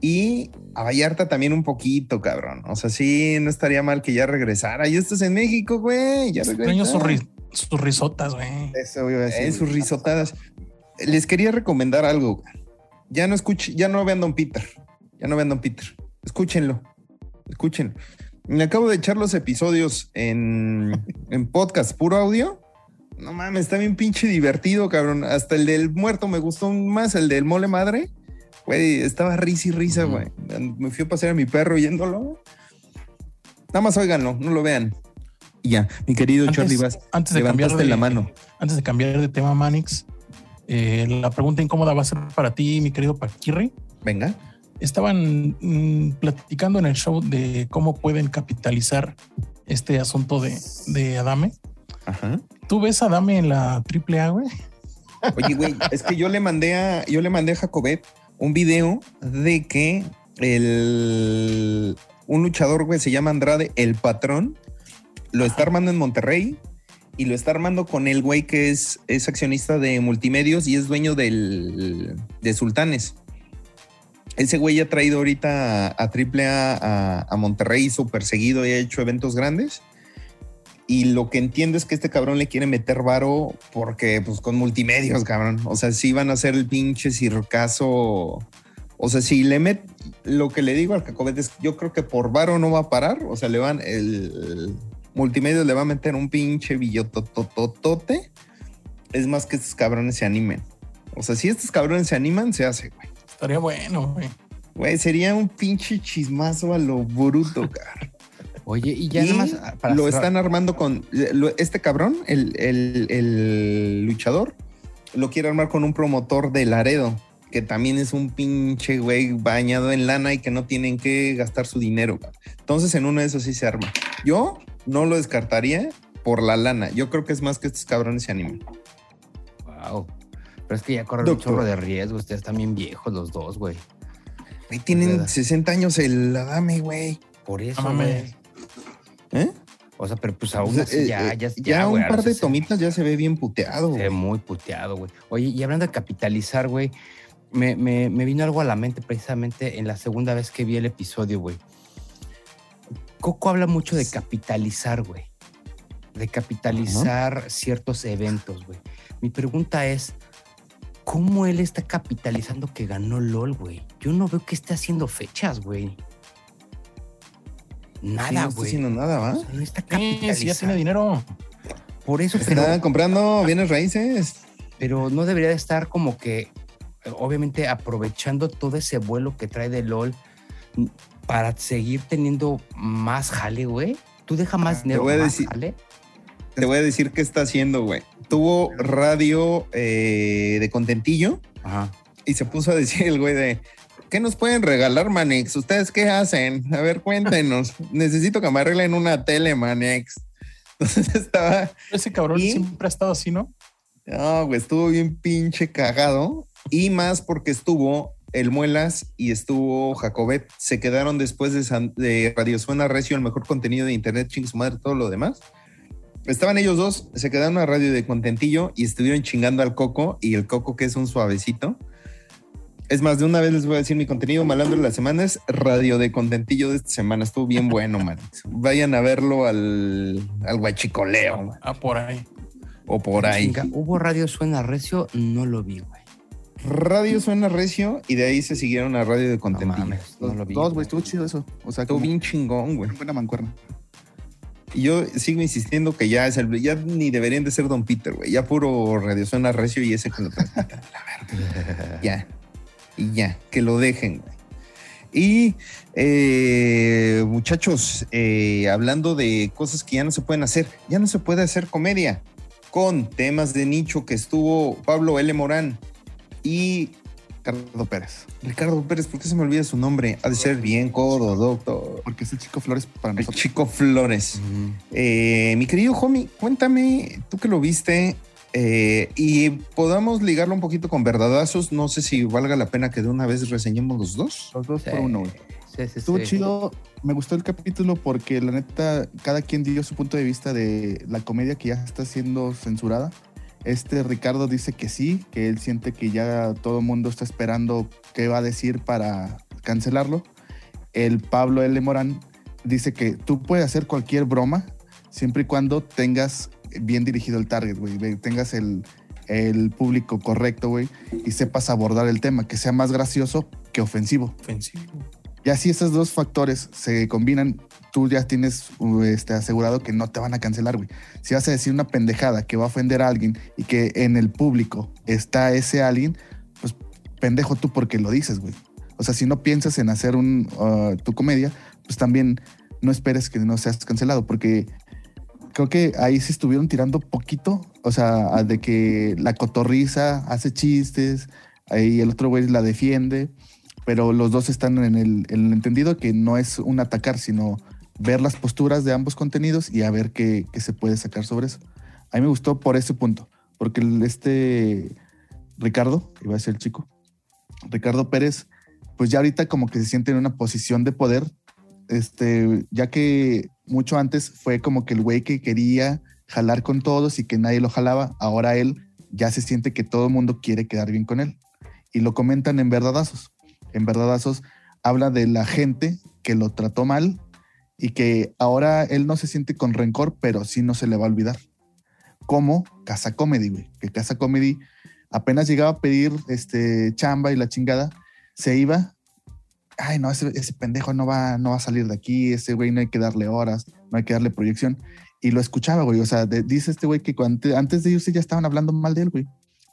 Y a Vallarta también un poquito, cabrón. O sea, sí, no estaría mal que ya regresara. Y esto es en México, güey. Ya Extraño sus, ri- sus risotas, güey. eso güey. sus risotadas. Les quería recomendar algo. güey. Ya no escuchen, ya no vean Don Peter. Ya no vean Don Peter. Escúchenlo. Escúchenlo. Me acabo de echar los episodios en, <laughs> en podcast, puro audio. No mames, está bien pinche divertido, cabrón. Hasta el del muerto me gustó más, el del mole madre. Güey, estaba risa y risa, güey. Me fui a pasear a mi perro oyéndolo. Nada más óiganlo, no lo vean. Y ya, mi querido Antes- Charlie Bass, Antes de cambiar levantaste de la mano. Antes de cambiar de tema, Manix, eh, la pregunta incómoda va a ser para ti, mi querido Paquirri. Venga. Estaban mm, platicando en el show de cómo pueden capitalizar este asunto de, de Adame. Ajá. ¿Tú ves a Adame en la AAA, güey? Oye, güey, es que yo le mandé a, yo le mandé a Jacobet un video de que el un luchador, güey, se llama Andrade, el patrón, lo está armando en Monterrey y lo está armando con el güey que es, es accionista de multimedios y es dueño del, de Sultanes. Ese güey ha traído ahorita a, Triple A, a Monterrey súper seguido y ha hecho eventos grandes. Y lo que entiendo es que este cabrón le quiere meter varo porque, pues, con multimedios, cabrón. O sea, si van a hacer el pinche circaso. O sea, si le met lo que le digo al Cacobet es yo creo que por varo no va a parar. O sea, le van el, multimedia le va a meter un pinche billotototote. Es más que estos cabrones se animen. O sea, si estos cabrones se animan, se hace, güey. Estaría bueno, güey. Güey, sería un pinche chismazo a lo bruto, cara. <laughs> Oye, y ya nada más. Ah, lo están armando con. Este cabrón, el, el, luchador, lo quiere armar con un promotor de Laredo, que también es un pinche güey bañado en lana y que no tienen que gastar su dinero. Entonces, en uno de esos sí se arma. Yo no lo descartaría por la lana. Yo creo que es más que estos cabrones se animen. Wow. Pero es que ya corren un chorro de riesgo. Ustedes están bien viejos los dos, güey. Ahí tienen 60 años el Adame, güey. Por eso, güey. ¿Eh? O sea, pero pues aún así ya, ya, ya, un par de tomitas ya se ve bien puteado. Se ve muy puteado, güey. Oye, y hablando de capitalizar, güey, me, me, me, vino algo a la mente precisamente en la segunda vez que vi el episodio, güey. Coco habla mucho de capitalizar, güey. De capitalizar ciertos eventos, güey. Mi pregunta es, ¿cómo él está capitalizando que ganó LOL, güey? Yo no veo que esté haciendo fechas, güey. Nada, güey. no está haciendo nada, ¿va? no está capitalizando. Sí, ya tiene dinero. Por eso. Está comprando bienes raíces. Pero no debería de estar como que, obviamente, aprovechando todo ese vuelo que trae de LOL para seguir teniendo más jale, güey. Tú deja más dinero, te voy a decir, jale. Te voy a decir qué está haciendo, güey. Tuvo radio eh, de contentillo Ajá. y se puso a decir el güey de ¿Qué nos pueden regalar, Manex? ¿Ustedes qué hacen? A ver, cuéntenos. <laughs> Necesito que me arreglen una tele, Manex. Entonces estaba. Ese cabrón siempre ha estado así, ¿no? No, güey, estuvo bien pinche cagado. Y más porque estuvo el Muelas y estuvo Jacobet. Se quedaron después de, de Radio Suena Recio, el mejor contenido de internet, ching su madre, todo lo demás. Estaban ellos dos, se quedaron a radio de contentillo y estuvieron chingando al Coco y el Coco, que es un suavecito es más, de una vez les voy a decir mi contenido malandro de la semana es radio de contentillo de esta semana. Estuvo bien bueno, <laughs> man. Vayan a verlo al, al guachicoleo. Ah, por ahí. O por ahí. ¿Hubo radio suena recio? No lo vi, güey. Radio suena recio y de ahí se siguieron a radio de contentillo. No, lo vi. Dos, güey, estuvo chido eso. O sea, estuvo bien chingón, güey. Buena mancuerna. Y yo sigo insistiendo que ya es el, ya ni deberían de ser Don Peter, güey. Ya puro radio suena recio y ese que lo transmiten. ya y ya, que lo dejen. Y eh, muchachos, eh, hablando de cosas que ya no se pueden hacer, ya no se puede hacer comedia con temas de nicho que estuvo Pablo L. Morán y Ricardo Pérez. Ricardo Pérez, ¿por qué se me olvida su nombre? Ha de ser bien codo, doctor. Porque es el Chico Flores para nosotros. El Chico Flores. Eh, mi querido homie, cuéntame, tú que lo viste, eh, y podamos ligarlo un poquito con verdadazos. No sé si valga la pena que de una vez reseñemos los dos. Los dos por uno. Estuvo chido. Me gustó el capítulo porque la neta, cada quien dio su punto de vista de la comedia que ya está siendo censurada. Este Ricardo dice que sí, que él siente que ya todo el mundo está esperando qué va a decir para cancelarlo. El Pablo L. Morán dice que tú puedes hacer cualquier broma siempre y cuando tengas bien dirigido el target, güey. Tengas el, el público correcto, güey, y sepas abordar el tema, que sea más gracioso que ofensivo. Ofensivo. Y así esos dos factores se combinan, tú ya tienes uh, este, asegurado que no te van a cancelar, güey. Si vas a decir una pendejada que va a ofender a alguien y que en el público está ese alguien, pues pendejo tú porque lo dices, güey. O sea, si no piensas en hacer un, uh, tu comedia, pues también no esperes que no seas cancelado, porque creo que ahí se estuvieron tirando poquito, o sea, de que la cotorriza hace chistes, ahí el otro güey la defiende, pero los dos están en el, entendido que no es un atacar, sino ver las posturas de ambos contenidos y a ver qué, se puede sacar sobre eso. A mí me gustó por ese punto, porque este Ricardo, iba a ser el chico, Ricardo Pérez, pues ya ahorita como que se siente en una posición de poder, este, ya que mucho antes fue como que el güey que quería jalar con todos y que nadie lo jalaba, ahora él ya se siente que todo el mundo quiere quedar bien con él. Y lo comentan en Verdadazos. En Verdadazos habla de la gente que lo trató mal y que ahora él no se siente con rencor, pero sí no se le va a olvidar. Como Casa Comedy, güey. Que Casa Comedy apenas llegaba a pedir este chamba y la chingada, se iba. Ay, no, ese, ese pendejo no va, no va a salir de aquí, ese güey no hay que darle horas, no hay que darle proyección y lo escuchaba, güey. O sea, dice este güey que antes de irse ya estaban hablando mal de él, güey.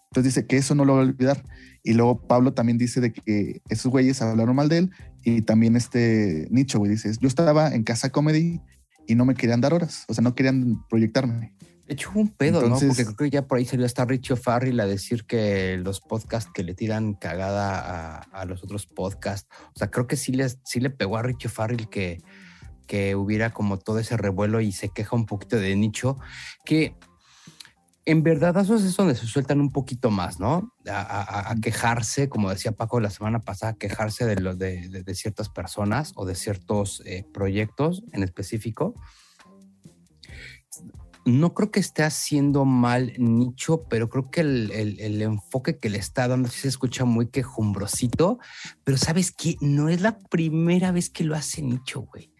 Entonces dice que eso no lo va a olvidar. Y luego Pablo también dice de que esos güeyes hablaron mal de él. Y también este Nicho, güey, dice, yo estaba en casa comedy y no me querían dar horas. O sea, no querían proyectarme. De hecho, un pedo, ¿no? Porque creo que ya por ahí salió hasta Richie Farrell a decir que los podcasts que le tiran cagada a, los otros podcasts, o sea, creo que sí, les, sí le pegó a Richie Farrell que, que hubiera como todo ese revuelo y se queja un poquito de nicho, que en verdad eso es donde se sueltan un poquito más, ¿no? A, quejarse, como decía Paco la semana pasada, quejarse de, de, ciertas personas o de ciertos eh, proyectos en específico. No creo que esté haciendo mal nicho, pero creo que el, enfoque que le está dando se escucha muy quejumbrosito, pero sabes que no es la primera vez que lo hace nicho, güey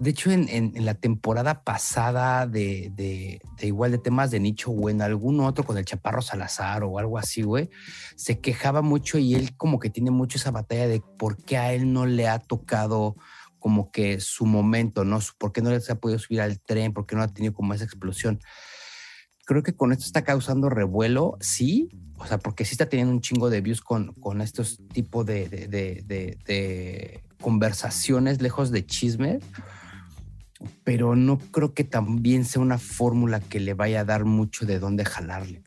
de hecho, en, la temporada pasada de, igual de temas de nicho o en algún otro con el Chaparro Salazar o algo así, güey, se quejaba mucho y él como que tiene mucho esa batalla de por qué a él no le ha tocado como que su momento, ¿no? ¿Por qué no le ha podido subir al tren? ¿Por qué no ha tenido como esa explosión? Creo que con esto está causando revuelo, sí, o sea, porque sí está teniendo un chingo de views con, con estos tipos de, de conversaciones lejos de chismes pero no creo que también sea una fórmula que le vaya a dar mucho de dónde jalarle.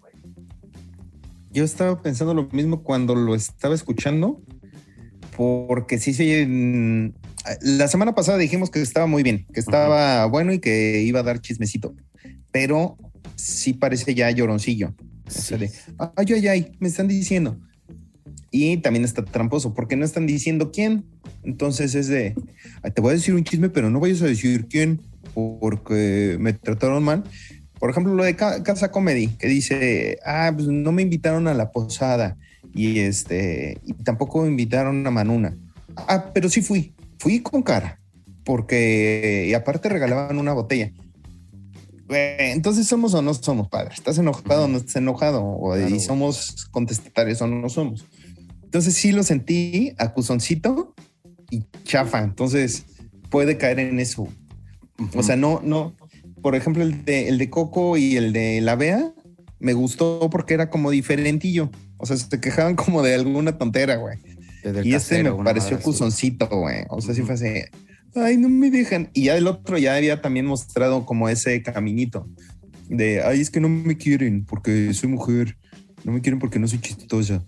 Yo estaba pensando lo mismo cuando lo estaba escuchando, porque sí se... La semana pasada dijimos que estaba muy bien, que estaba bueno y que iba a dar chismecito, pero sí parece ya lloroncillo. ay, ay, ay, me están diciendo. Y también está tramposo, porque no están diciendo quién. Entonces es de, te voy a decir un chisme, pero no vayas a decir quién, porque me trataron mal. Por ejemplo, lo de Casa Comedy, que dice, ah, pues no me invitaron a la posada y este, y tampoco me invitaron a Manuna. Ah, pero sí fui, fui con cara, porque, y aparte regalaban una botella. Entonces, ¿somos o no somos padres? ¿Estás enojado o no estás enojado? O, ¿Y somos contestatarios o no somos? Entonces, sí lo sentí acusoncito y chafa. Entonces puede caer en eso. O sea, no, no. Por ejemplo, el de, el de Coco y el de La Bea me gustó porque era como diferentillo. O sea, se quejaban como de alguna tontera, güey. Y este me pareció cuzoncito, güey. O sea, sí fue así. Ay, no me dejan. Y ya el otro ya había también mostrado como ese caminito de, ay, es que no me quieren porque soy mujer. No me quieren porque no soy chistosa.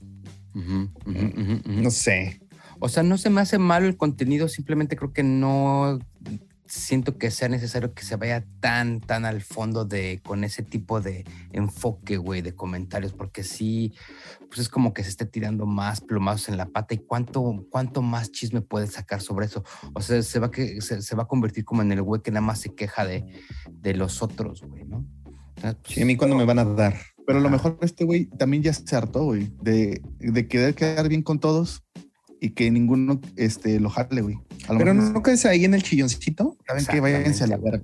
No sé. O sea, no se me hace malo el contenido, simplemente creo que no siento que sea necesario que se vaya tan, tan al fondo de con ese tipo de enfoque, güey, de comentarios, porque sí, pues es como que se esté tirando más plomazos en la pata y cuánto, cuánto más chisme puede sacar sobre eso. O sea, se va, que, se, va a convertir como en el güey que nada más se queja de, de los otros, güey, ¿no? Pues sí, a mí cuándo me van a dar. Pero a lo mejor este güey también ya se hartó, güey, de, de querer quedar bien con todos y que ninguno este, lo jale, güey. Pero no, quedes ahí en el chilloncito. Saben que váyanse a la verga.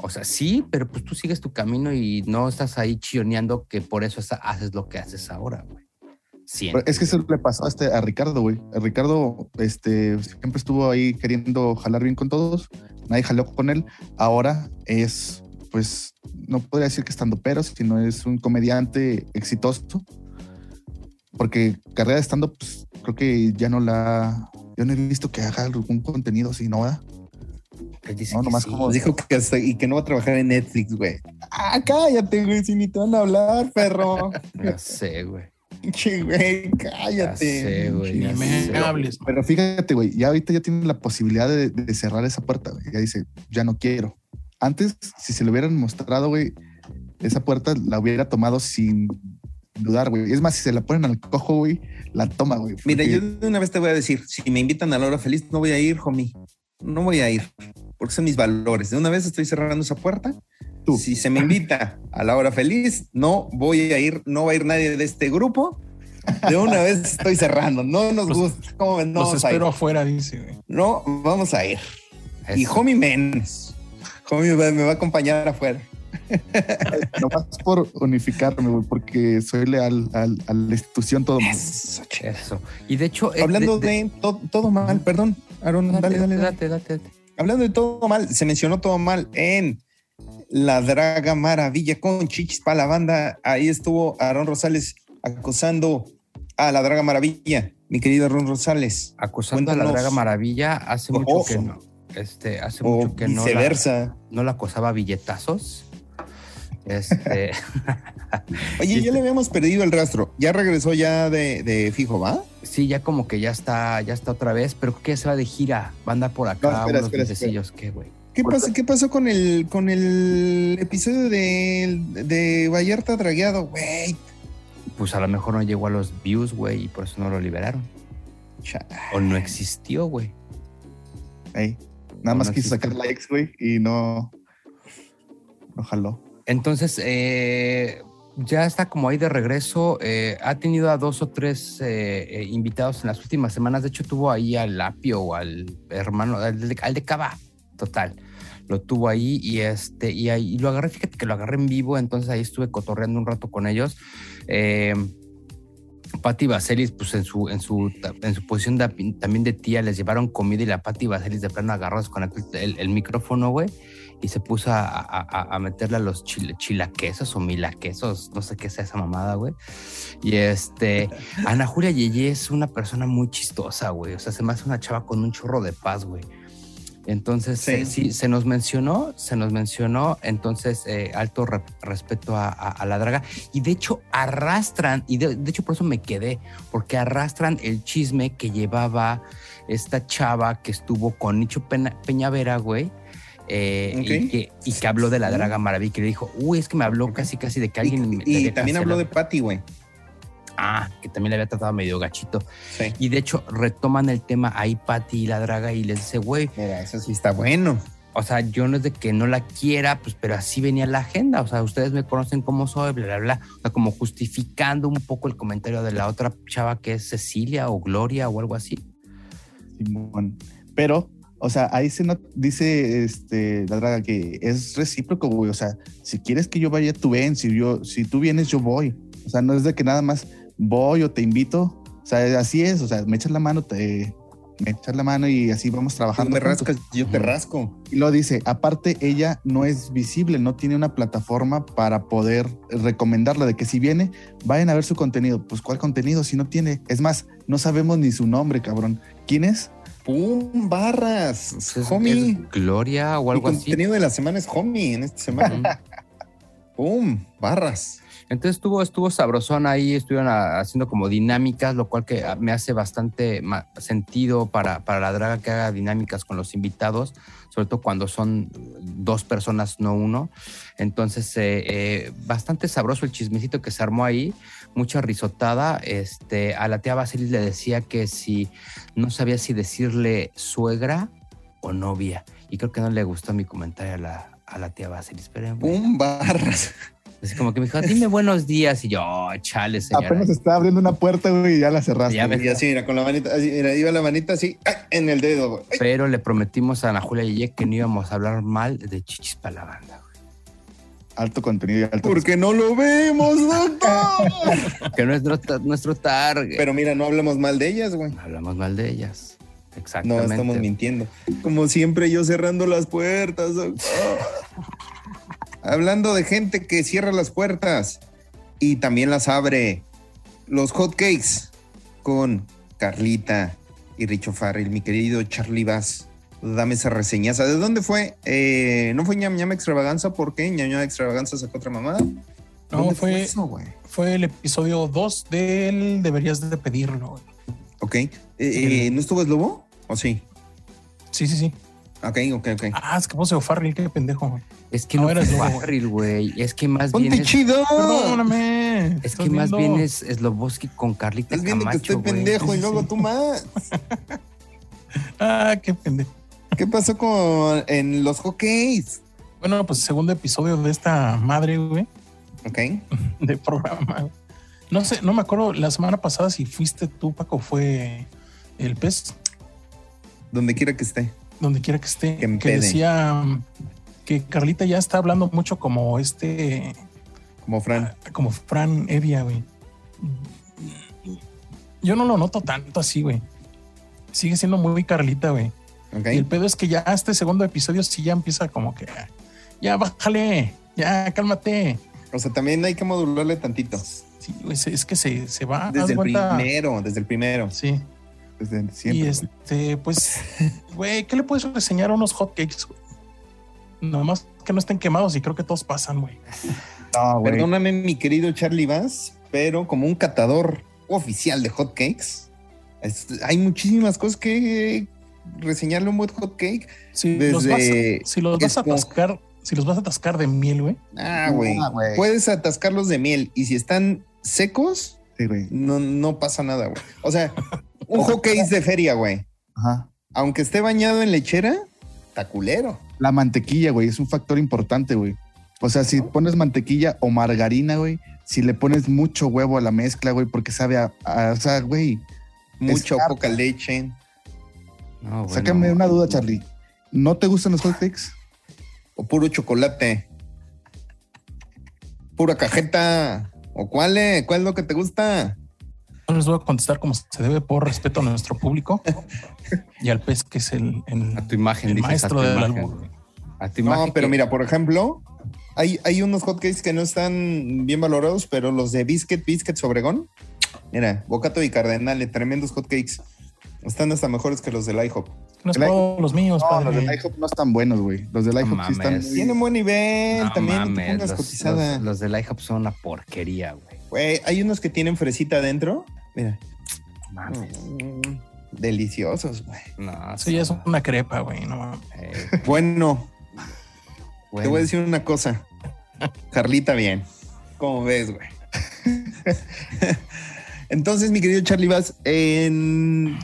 O sea, sí, pero pues tú sigues tu camino y no estás ahí chilloneando que por eso haces lo que haces ahora, güey. Es que eso le pasó a, este, a Ricardo, güey. Ricardo este, siempre estuvo ahí queriendo jalar bien con todos. Nadie jaló con él. Ahora es, pues, no podría decir que estando pero, sino es un comediante exitoso porque carrera de stand-up, pues, creo que ya no la. Yo no he visto que haga algún contenido así, ¿no? no, nomás como dijo que y que no va a trabajar en Netflix, güey. Ah, cállate, güey, si ni te van a hablar, perro. <laughs> ya sé, güey. Che, güey, cállate. Ya sé, güey. Ni me hables. Pero fíjate, güey, ya ahorita ya tiene la posibilidad de, de cerrar esa puerta, güey. Ya dice, ya no quiero. Antes, si se le hubieran mostrado, güey, esa puerta la hubiera tomado sin dudar, güey. Es más, si se la ponen al cojo, güey, la toma, güey. Mira, yo de una vez te voy a decir, si me invitan a la hora feliz, no voy a ir, homie. No voy a ir. porque son mis valores. De una vez estoy cerrando esa puerta. Tú. Si se me invita a la hora feliz, no voy a ir, no va a ir nadie de este grupo. De una vez estoy cerrando. No nos Los- gusta. ¿Cómo ven? No Los vamos a ir. espero afuera, dice, güey. No, vamos a ir. Y. Homie menos. Homie me va a acompañar afuera. <laughs> Nomás por unificarme, güey, porque soy leal al- a la institución todo mal. Eso. Eso. Y de hecho. eh, Hablando de, to- todo mal, perdón. Aaron, dale, dale, dale. Date, date, date. Hablando de todo mal, se mencionó todo mal en La Draga Maravilla con Chichis para la banda. Ahí estuvo Aaron Rosales acosando a La Draga Maravilla. Mi querido Aaron Rosales. Acusando a la Cuéntanos. Draga Maravilla hace mucho que no. Este, hace O mucho que no la, viceversa. no la acosaba billetazos. Este, <laughs> <laughs> Oye, ya le habíamos perdido el rastro. Ya regresó ya de, de fijo, ¿va? sí, ya como que ya está, ya está otra vez, pero creo que ya se va de gira. Va a andar por acá No, espera, unos espera, ¿qué, güey? ¿Qué pasó, ¿Qué pasó con el, con el episodio de, de Vallarta Dragueado, güey? Pues a lo mejor no llegó a los views, güey, y por eso no lo liberaron. O no existió, güey. Ey, Nada más quiso sacar likes, güey, y no. No jaló. Entonces, eh, ya está como ahí de regreso. eh, ha tenido a dos o tres eh, eh, invitados en las últimas semanas. De hecho, tuvo ahí al Apio o al hermano, al de, al de Cava, total. Lo tuvo ahí y este y ahí y lo agarré. Fíjate que lo agarré en vivo, entonces ahí estuve cotorreando un rato con ellos. Eh, Patti Vaselis, pues en su, en su, en su posición de- también de tía, les llevaron comida y la Patti Vaselis de plano agarró, desconectó el, el micrófono, güey, y se puso a, a- a- a meterle a los chile- chilaquesos o milaquesos, no sé qué sea esa mamada, güey. Y este, <laughs> Ana Julia Yeye es una persona muy chistosa, güey. O sea, se me hace una chava con un chorro de paz, güey. Entonces, Sí. eh, sí, se nos mencionó, se nos mencionó, entonces, eh, alto re- respeto a, a- a la draga. Y de hecho, arrastran, y de, de hecho por eso me quedé, porque arrastran el chisme que llevaba esta chava que estuvo con Nicho Pena- Peñavera, güey. eh, y, que, y que habló de la Draga Maravilla, que le dijo, uy, es que me habló casi, casi de que alguien. me- Y, le y también habló de cancelado". Patty, güey. Ah, que también le había tratado medio gachito. Sí. Y de hecho, retoman el tema ahí, Patty y la Draga, y les dice, güey, Mira, eso sí está bueno. o sea, yo no es de que no la quiera, pues, pero así venía la agenda. O sea, ustedes me conocen como soy, bla, bla, bla. O sea, como justificando un poco el comentario de la otra chava que es Cecilia o Gloria o algo así. Simón. Pero, o sea, ahí se no- dice este, la draga que es recíproco, güey. O sea, si quieres que yo vaya, tú ven. Si, yo, si tú vienes, yo voy. O sea, no es de que nada más voy o te invito. O sea, así es. O sea, me echas la mano, te, me echas la mano y así vamos trabajando. me juntos. rascas, yo te rasco. Y lo dice, aparte ella no es visible, no tiene una plataforma para poder recomendarla de que si viene, vayan a ver su contenido. Pues ¿cuál contenido si no tiene? Es más, no sabemos ni su nombre, cabrón. ¿Quién es? ¡Pum! Barras. Es, homie. es Gloria o El algo así. contenido de la semana es homie en esta semana. ¡Pum! Barras. Entonces estuvo, estuvo sabrosón ahí, estuvieron a- haciendo como dinámicas, lo cual que ah, me hace bastante sentido para, para la draga que haga dinámicas con los invitados, sobre todo cuando son dos personas, no uno. Entonces, eh, eh, bastante sabroso el chismecito que se armó ahí, mucha risotada. Este, a la tía Basilis le decía que si no sabía si decirle suegra o novia. Y creo que no le gustó mi comentario a la, a la tía Basilis. Pero bueno. Barras. Así como que me dijo, dime buenos días. Y yo, "Oh, chale, señora. Apenas está abriendo una puerta, güey, y ya la cerraste. Ya. Y así, mira, con la manita, así, mira, iba la manita así, ¡ay! en el dedo, güey. Pero le prometimos a Ana Julia Yeye que no íbamos a hablar mal de chichis para la banda. güey. Alto contenido y alto. Porque no lo vemos, doctor. <laughs> Que no es nuestro, nuestro target. Pero mira, no hablamos mal de ellas, güey. No hablamos mal de ellas. No, Exactamente. estamos mintiendo. Como siempre, yo cerrando las puertas. doctor. Hablando de gente que cierra las puertas y también las abre. Los hotcakes con Carlita y Richo Farrell, mi querido Charlie Bass. Dame esa reseñaza. ¿De dónde fue? Eh, ¿No fue ñam ñam extravaganza? ¿Por qué? ñam ñam extravaganza sacó otra mamada. No, ¿Dónde fue, eso, fue el episodio 2 del Deberías de pedirlo. Ok. Eh, eh, ¿No estuvo Slobo? ¿O sí? Sí, sí, sí. Ok, ok, ok. Ah, es que puse O'Farrill, qué pendejo. güey. Es que No no, eres lobo, güey. Farrell, güey. Es que más bien ¡Ponte es, chido! Perdóname. es que más viendo- bien es Sloboski con Carlita Estás viendo Camacho, que estoy pendejo y luego tú más. Ah, qué pendejo. ¿Qué pasó con en los hockeys? Bueno, pues segundo episodio de esta madre, güey, Ok. <laughs> de programa. No sé, no me acuerdo la semana pasada si fuiste tú, Paco, fue el pez, Donde quiera que esté. Donde quiera que esté, Que decía que Carlita ya está hablando mucho como este, Como Fran. como Fran Evia, güey. Yo no lo noto tanto así, güey. Sigue siendo muy Carlita, güey. Y el pedo es que ya este segundo episodio sí ya empieza como que ya bájale, ya cálmate. O sea, también hay que modularle tantito. Sí, güey, es que se, se va. Desde el cuenta. primero, desde el primero. Sí. Desde Y siempre. este, pues, <laughs> güey, ¿qué le puedes reseñar a unos hotcakes? güey? Nomás que no estén quemados y creo que todos pasan, güey. No. Perdóname, mi querido Charlie Bass, pero como un catador oficial de hotcakes, es- hay muchísimas cosas que reseñarle un buen hotcake. Si los vas, Desde si los vas a atascar, si los vas a atascar de miel, güey. Ah, güey. Ah, güey. Puedes atascarlos de miel y si están secos, Sí, güey. no, no pasa nada, güey. O sea, un <laughs> hotcake de feria, güey. Ajá. Aunque esté bañado en lechera, está culero. La mantequilla, güey, es un factor importante, güey. O sea, si pones mantequilla o margarina, güey, si le pones mucho huevo a la mezcla, güey, porque sabe a, a- o sea, güey, Mucha o poca leche. No, bueno. sácame una duda, Charlie. ¿No te gustan los hotcakes? O puro chocolate. Pura cajeta. ¿O cuál es? ¿Cuál es lo que te gusta? No les voy a contestar como se debe por respeto a nuestro público <laughs> y al pez que es el, el- A tu imagen, el dices, maestro a tu del imagen. albur. güey. A tu imagen. No, pero que- mira, por ejemplo, hay, hay unos hotcakes que no están bien valorados, pero los de Biscuit, Biscuits Obregón, mira, Bocato y Cardenale, tremendos hotcakes. Están hasta mejores que los del IHOP. No es El- todos los míos, No, padre. los del IHOP no están buenos, güey. Los del No IHOP sí están muy... Tienen buen nivel, No también no te mames, pongas los, cotizada. los- los IHOP son una porquería, güey. Güey, hay unos que tienen fresita adentro. Mira, Mames. mm, deliciosos, güey. No, Eso ya es son- una crepa, güey. No mames. eh, Bueno, te voy a decir una cosa. Carlita, bien. ¿Cómo ves, güey? <laughs> <laughs> Entonces, mi querido Charlie Bass, en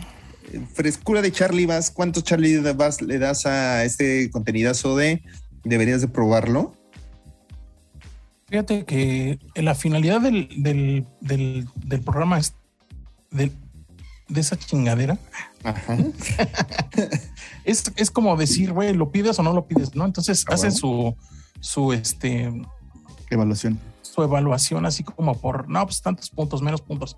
frescura de Charlie Bass, ¿cuántos Charlie Bass le das a este contenidazo de deberías de probarlo? Fíjate que la finalidad del, del, del, del programa es de, de esa chingadera Ajá. <laughs> es, es como decir, güey, lo pides o no lo pides, ¿no? Entonces Ah, hacen bueno. su, su, este, Evaluación. su evaluación así como por, no, pues tantos puntos, menos puntos.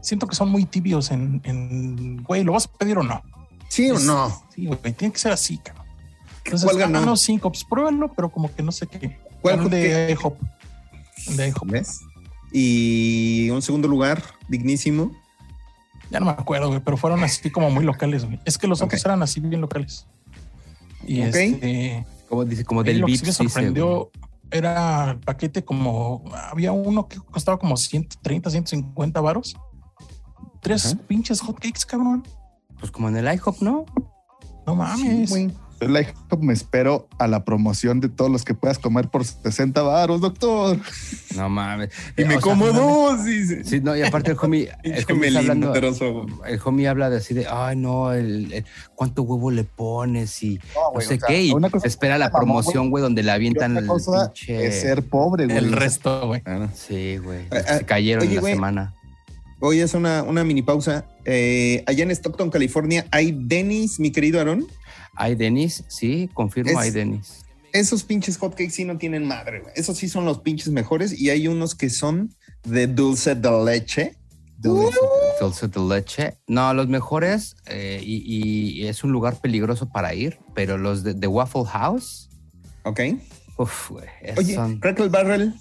Siento que son muy tibios en, en güey, ¿lo vas a pedir o no? ¿Sí o no? Sí, güey, tiene que ser así, cabrón. Entonces, ¿Cuál ganó? ah, no, cinco, pues pruébalo, pero como que no sé qué. ¿Cuál Ganó de? IHOP. De IHOP. ¿Ves? Y un segundo lugar, dignísimo. Ya no me acuerdo, güey, pero fueron así como muy locales, güey. Es que los otros eran así bien locales. Y Ok. este, Como dice, como del lo que sí me sorprendió era el paquete como, había uno que costaba como 130, 150 varos. Tres Ajá. pinches hotcakes, cabrón. Pues como en el IHOP, ¿no? No mames. El IHOP me espero a la promoción de todos los que puedas comer por 60 varos, doctor. No mames. Y me o sea, como dos, dice. Sí, no, y aparte el homie, <laughs> el homie está hablando, melindroso. el homie habla de así de, ay no, el, el- cuánto huevo le pones y No, sé o sea, qué, y cosa espera la promoción, güey, donde le y avientan el cosa pinche... es ser pobre, güey. El resto, güey. Claro. Sí, güey, Ah, se cayeron oye, en la güey. semana. Hoy es una, una mini pausa. Eh, allá en Stockton, California, hay Dennis, mi querido Aarón. Hay Denis, sí, confirmo, Es- hay Denis. Esos pinches hotcakes sí no tienen madre, güey. Esos sí son los pinches mejores. Y hay unos que son de dulce de leche. Dulce de leche. No, los mejores, eh, y, y es un lugar peligroso para ir, pero los de, de Waffle House, Ok. uff, güey, Oye, son Crackle Barrel,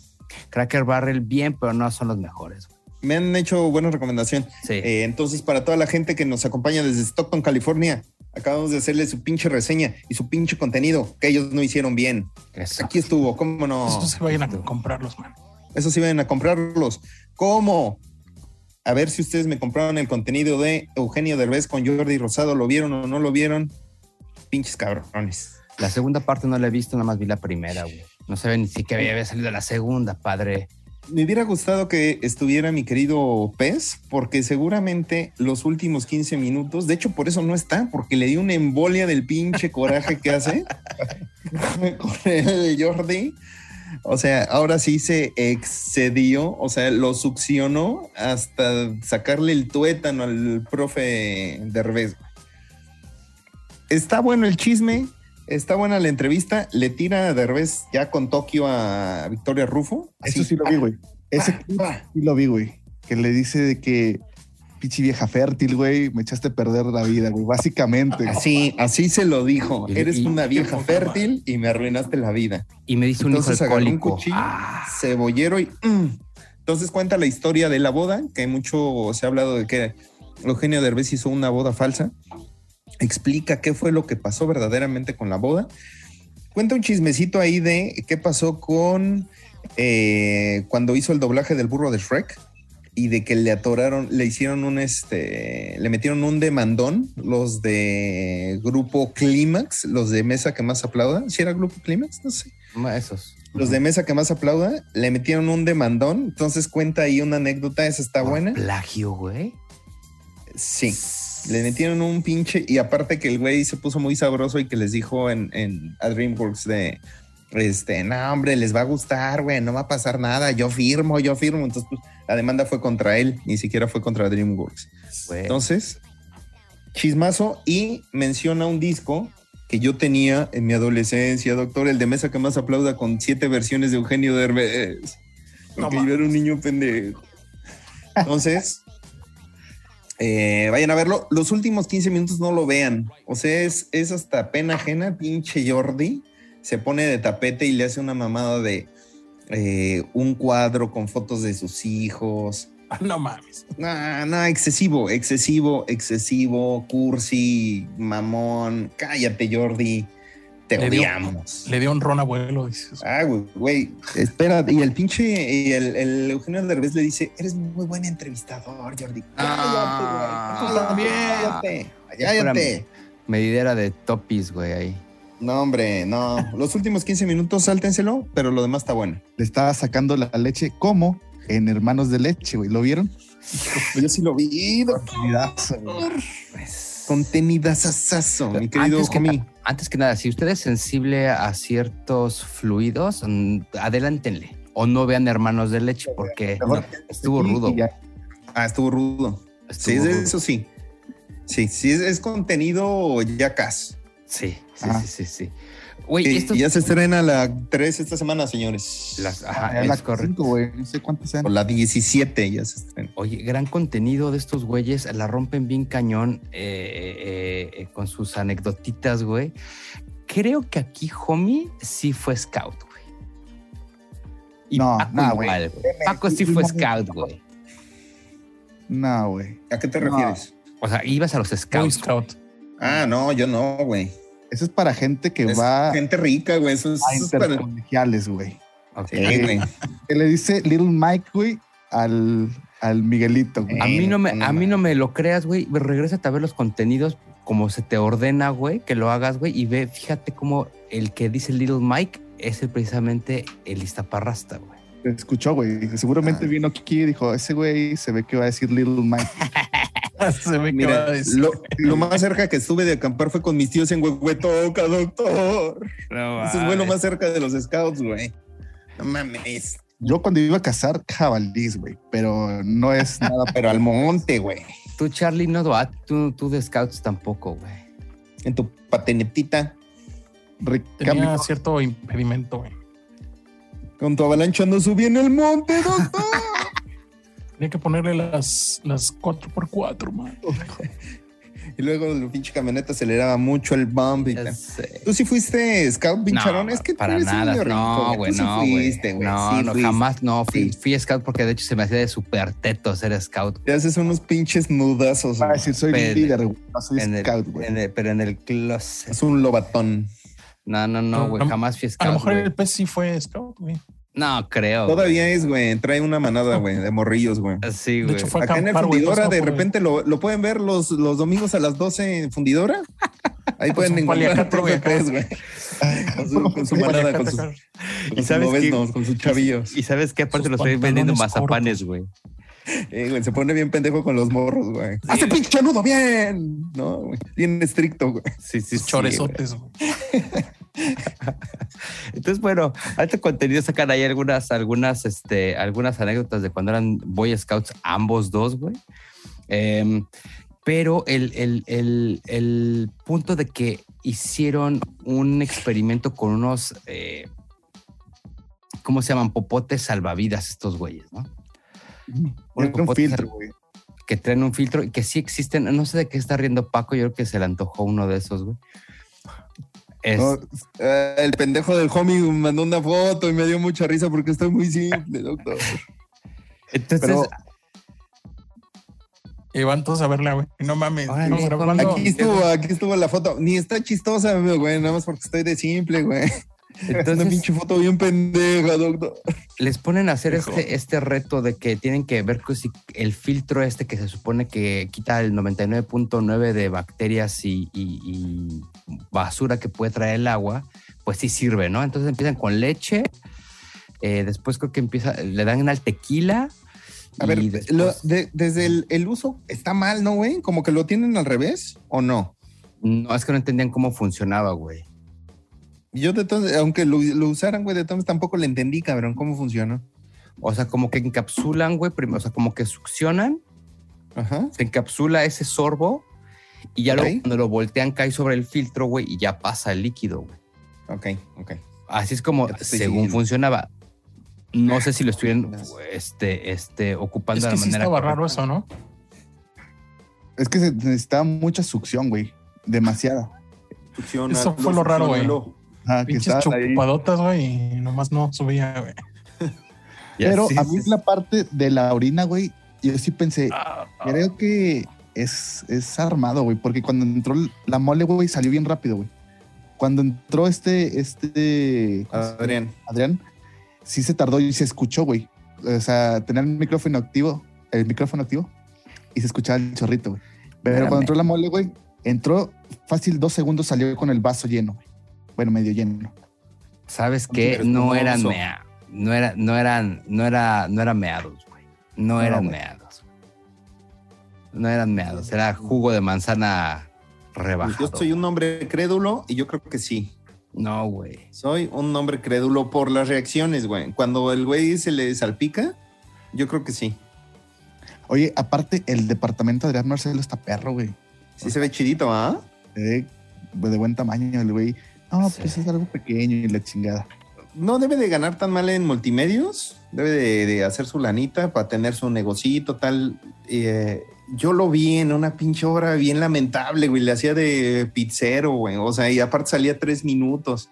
Cracker Barrel bien, pero no son los mejores. Me han hecho buena recomendación. Sí. Eh, entonces, para toda la gente que nos acompaña desde Stockton, California, acabamos de hacerle su pinche reseña y su pinche contenido que ellos no hicieron bien. eso. Aquí estuvo, ¿cómo no? Esos se vayan a comprarlos, man. Eso sí vayan a comprarlos. ¿Cómo? A ver si ustedes me compraron el contenido de Eugenio Derbez con Jordi Rosado. ¿Lo vieron o no lo vieron? Pinches cabrones. La segunda parte no la he visto, nada más vi la primera, güey. No sabía ni siquiera había salido la segunda, padre. Me hubiera gustado que estuviera mi querido Pez, porque seguramente los últimos 15 minutos, de hecho por eso no está, porque le dio una embolia del pinche coraje que hace <laughs> con el Jordi. O sea, ahora sí se excedió, o sea, lo succionó hasta sacarle el tuétano al profe Derbez. Está bueno el chisme, está buena la entrevista. Le tira a Derbez ya con Tokio a Victoria Rufo. Eso sí lo vi, güey. Ese clip sí lo vi, güey. Que le dice de que pinche vieja fértil, güey, me echaste a perder la vida, güey. Básicamente. Así, así se lo dijo. Y- Eres y- una vieja fértil y me arruinaste la vida. Y me dice un hijo Entonces agarró un cuchillo, Ah, cebollero y mm. entonces cuenta la historia de la boda, que mucho se ha hablado de que Eugenio Derbez hizo una boda falsa. Explica qué fue lo que pasó verdaderamente con la boda. Cuenta un chismecito ahí de qué pasó con eh, cuando hizo el doblaje del burro de Shrek y de que le atoraron, le hicieron un este, le metieron un demandón los de grupo Clímax, los de Mesa que más aplauda. ¿Si era grupo Clímax? No sé. esos. Los de mesa que más aplauda le metieron un demandón. Entonces cuenta ahí una anécdota. Esa está Por buena. Plagio, güey. Sí. Le metieron un pinche. Y aparte que el güey se puso muy sabroso y que les dijo en, en a DreamWorks de. Este, no, hombre, les va a gustar, güey, no va a pasar nada. Yo firmo, yo firmo. Entonces, pues, la demanda fue contra él, ni siquiera fue contra DreamWorks. güey. Entonces, chismazo y menciona un disco que yo tenía en mi adolescencia, doctor, el de mesa que más aplauda con siete versiones de Eugenio Derbez. Porque No yo era un niño pendejo. Entonces, eh, vayan a verlo. Los últimos 15 minutos no lo vean. O sea, es, es hasta pena ajena, pinche Jordi. Se pone de tapete y le hace una mamada de eh, un cuadro con fotos de sus hijos. Ah, No mames. No, no, excesivo, excesivo, excesivo, cursi, mamón. Cállate, Jordi. Te Le dio- odiamos. Le dio un ron abuelo, dices. Ah, güey, güey, espera. Y el pinche, y el, el Eugenio Derbez le dice, eres muy buen entrevistador, Jordi. Ah. Cállate, güey. Cállate, cállate. Medidera de topis, güey, ahí. No, hombre, no. Los últimos 15 minutos, sáltenselo, pero lo demás está bueno. Le estaba sacando la leche como en Hermanos de Leche, güey. ¿Lo vieron? Yo sí lo vi. Contenidazo, güey. Mi querido antes, que, homie. Antes que nada, si usted es sensible a ciertos fluidos, mm, adelántenle. O no vean hermanos de leche, porque no, estuvo rudo. ya. Ah, estuvo rudo. Sí, rudo. eso sí. Sí, sí, es, es contenido Jackass. Sí, sí, Ajá. sí, sí, sí. Güey, Y esto ya se estrena la 3 esta semana, señores. las, Ah, ajá, la es correcto. cinco, güey. No sé cuántas sean. O la 17 ya se estrena. Oye, gran contenido de estos güeyes, la rompen bien cañón eh, eh, eh, con sus anecdotitas, güey. Creo que aquí Homie sí fue scout, güey. Y No, Paco no, güey. igual, güey. Paco sí fue scout, güey. No, güey. ¿A qué te No. refieres? O sea, ibas a los scouts. Scout. Ah, no, yo no, güey. Eso es para gente que Es va gente rica, güey. Eso es, a eso es para... intercolegiales, güey. Ok. Sí, güey. Que le dice Little Mike, güey, al, al Miguelito, güey. A mí no me, a mí no no me lo creas, güey. Regrésate a ver los contenidos como se te ordena, güey, que lo hagas, güey, y ve, fíjate cómo el que dice Little Mike es el- precisamente el Iztaparrasta, güey. Escuchó, güey. Seguramente Ah. vino aquí y dijo, ese güey se ve que va a decir Little Mike. <laughs> Se ve que va a decir. lo, lo más cerca que estuve de acampar fue con mis tíos en Huehuetoca, doctor. Eso fue lo más cerca de los scouts, güey. No mames. Yo cuando iba a cazar jabalís, güey, pero no es <laughs> nada. Pero al monte, güey. Tú, Charlie, no, ah, tú, tú de scouts tampoco, güey. En tu patenetita. Tenía cierto impedimento, güey. Con tu avalancha no subí en el monte, doctor. <laughs> Tenía que ponerle las, las 4x4, man. <laughs> y luego la pinche camioneta aceleraba mucho el bump. Y tal. ¿Tú sí fuiste scout, pincharón? No, es que tú para eres un nada. No, tú güey, no, güey. No, sí no, fuiste. jamás, no. Fui, Sí. fui scout porque de hecho se me hacía de súper teto ser scout. Te haces unos pinches nudazos. Va a güey. decir, soy líder, soy scout, güey. pero en el closet. Es un lobatón. No, no, no, güey. A- Jamás fui A lo mejor güey. el pez sí fue Scout, güey. No, creo. Todavía es, güey. Trae una manada, güey, de morrillos, güey. güey. Sí, De güey. hecho, fue Acá en el acampar, güey, fundidora, pasó de repente lo, lo pueden ver los, los domingos a las 12 en fundidora. <laughs> Ahí pueden un encontrar al profe. Pérez, güey. Con su, con su manada, con sus, Y sabes qué? no, con sus chavillos. Y sabes qué, aparte los estoy vendiendo mazapanes, güey. Eh, güey, se pone bien pendejo con los morros, güey. ¡Hace pinche nudo bien! No, güey. Bien estricto, güey. Sí, sí, sí. Chorezotes, güey. Entonces, bueno, alto contenido sacan ahí algunas, algunas, este, algunas anécdotas de cuando eran Boy Scouts, ambos dos, güey. Em, pero el, el- el- el punto de que hicieron un experimento con unos, eh, ¿cómo se llaman? Popotes salvavidas estos güeyes, ¿no? Un filtro, güey. Que traen un filtro y que sí existen. No sé de qué está riendo Paco, yo creo que se le antojó uno de esos, güey. Es- No, el pendejo del homie mandó una foto y me dio mucha risa porque estoy muy simple, doctor. entonces, pero- Y van todos a verla, güey. No mames. Aquí estuvo, aquí estuvo la foto. Ni está chistosa, güey, nada más porque estoy de simple, güey. Es una entonces pinche foto bien pendeja, doctor. les ponen a hacer Hijo. este, este reto de que tienen que ver que si el filtro este que se supone que quita el 99.9 de bacterias y, y- y basura que puede traer el agua, pues sí sirve, ¿no? Entonces empiezan con leche, eh, después creo que empieza, le dan al tequila. A ver, y después- lo- de- desde el, el uso está mal, ¿no, güey? Como que lo tienen al revés o no. no, es que no entendían cómo funcionaba, güey. Yo de todos, aunque lo, lo usaran, güey, de todos tampoco le entendí, cabrón, cómo funciona. O sea, como que encapsulan, güey, primero, o sea, como que succionan, Ajá. se encapsula ese sorbo y ya cuando lo voltean cae sobre el filtro, güey, y ya pasa el líquido, güey. Ok, ok. Así es como según siguiendo. funcionaba. No sé si lo estuvieran este, este, ocupando Es de la sí manera estaba correcta. raro eso, ¿no? Es que se necesitaba mucha succión, güey. Demasiada. Eso fue lo raro, güey. Que Pinches chupadotas, güey. Y nomás no subía, güey. <laughs> Pero sí, a mí sí. la parte de la orina, güey, yo sí pensé, Ah, creo que es, es armado, güey, porque cuando entró la mole, güey, salió bien rápido, güey. Cuando entró este, este. Adrián. Adrián, sí se tardó y se escuchó, güey. O sea, tenía el micrófono activo, el micrófono activo, y se escuchaba el chorrito, güey. Pero Espérame. cuando entró la mole, güey, entró fácil dos segundos, salió con el vaso lleno, güey. Bueno, medio lleno. ¿Sabes qué? No eran mea, no era, no eran, no era, no eran meados, güey. No, No, eran güey. meados. No eran meados, era jugo de manzana Pues rebajado. yo soy un hombre crédulo y yo creo que sí. No, güey. Soy un hombre crédulo por las reacciones, güey. Cuando el güey se le salpica, yo creo que sí. Oye, aparte, el departamento de Adrián Marcelo está perro, güey. Sí se ve chidito, ¿ah? Eh, de buen tamaño, el güey. No, Sí. pues es algo pequeño y la chingada. No debe de ganar tan mal en multimedios. Debe de, de hacer su lanita para tener su negocito, tal. Eh, yo lo vi en una pinche obra bien lamentable, güey. Le hacía de pizzero, güey. O sea, y aparte salía tres minutos.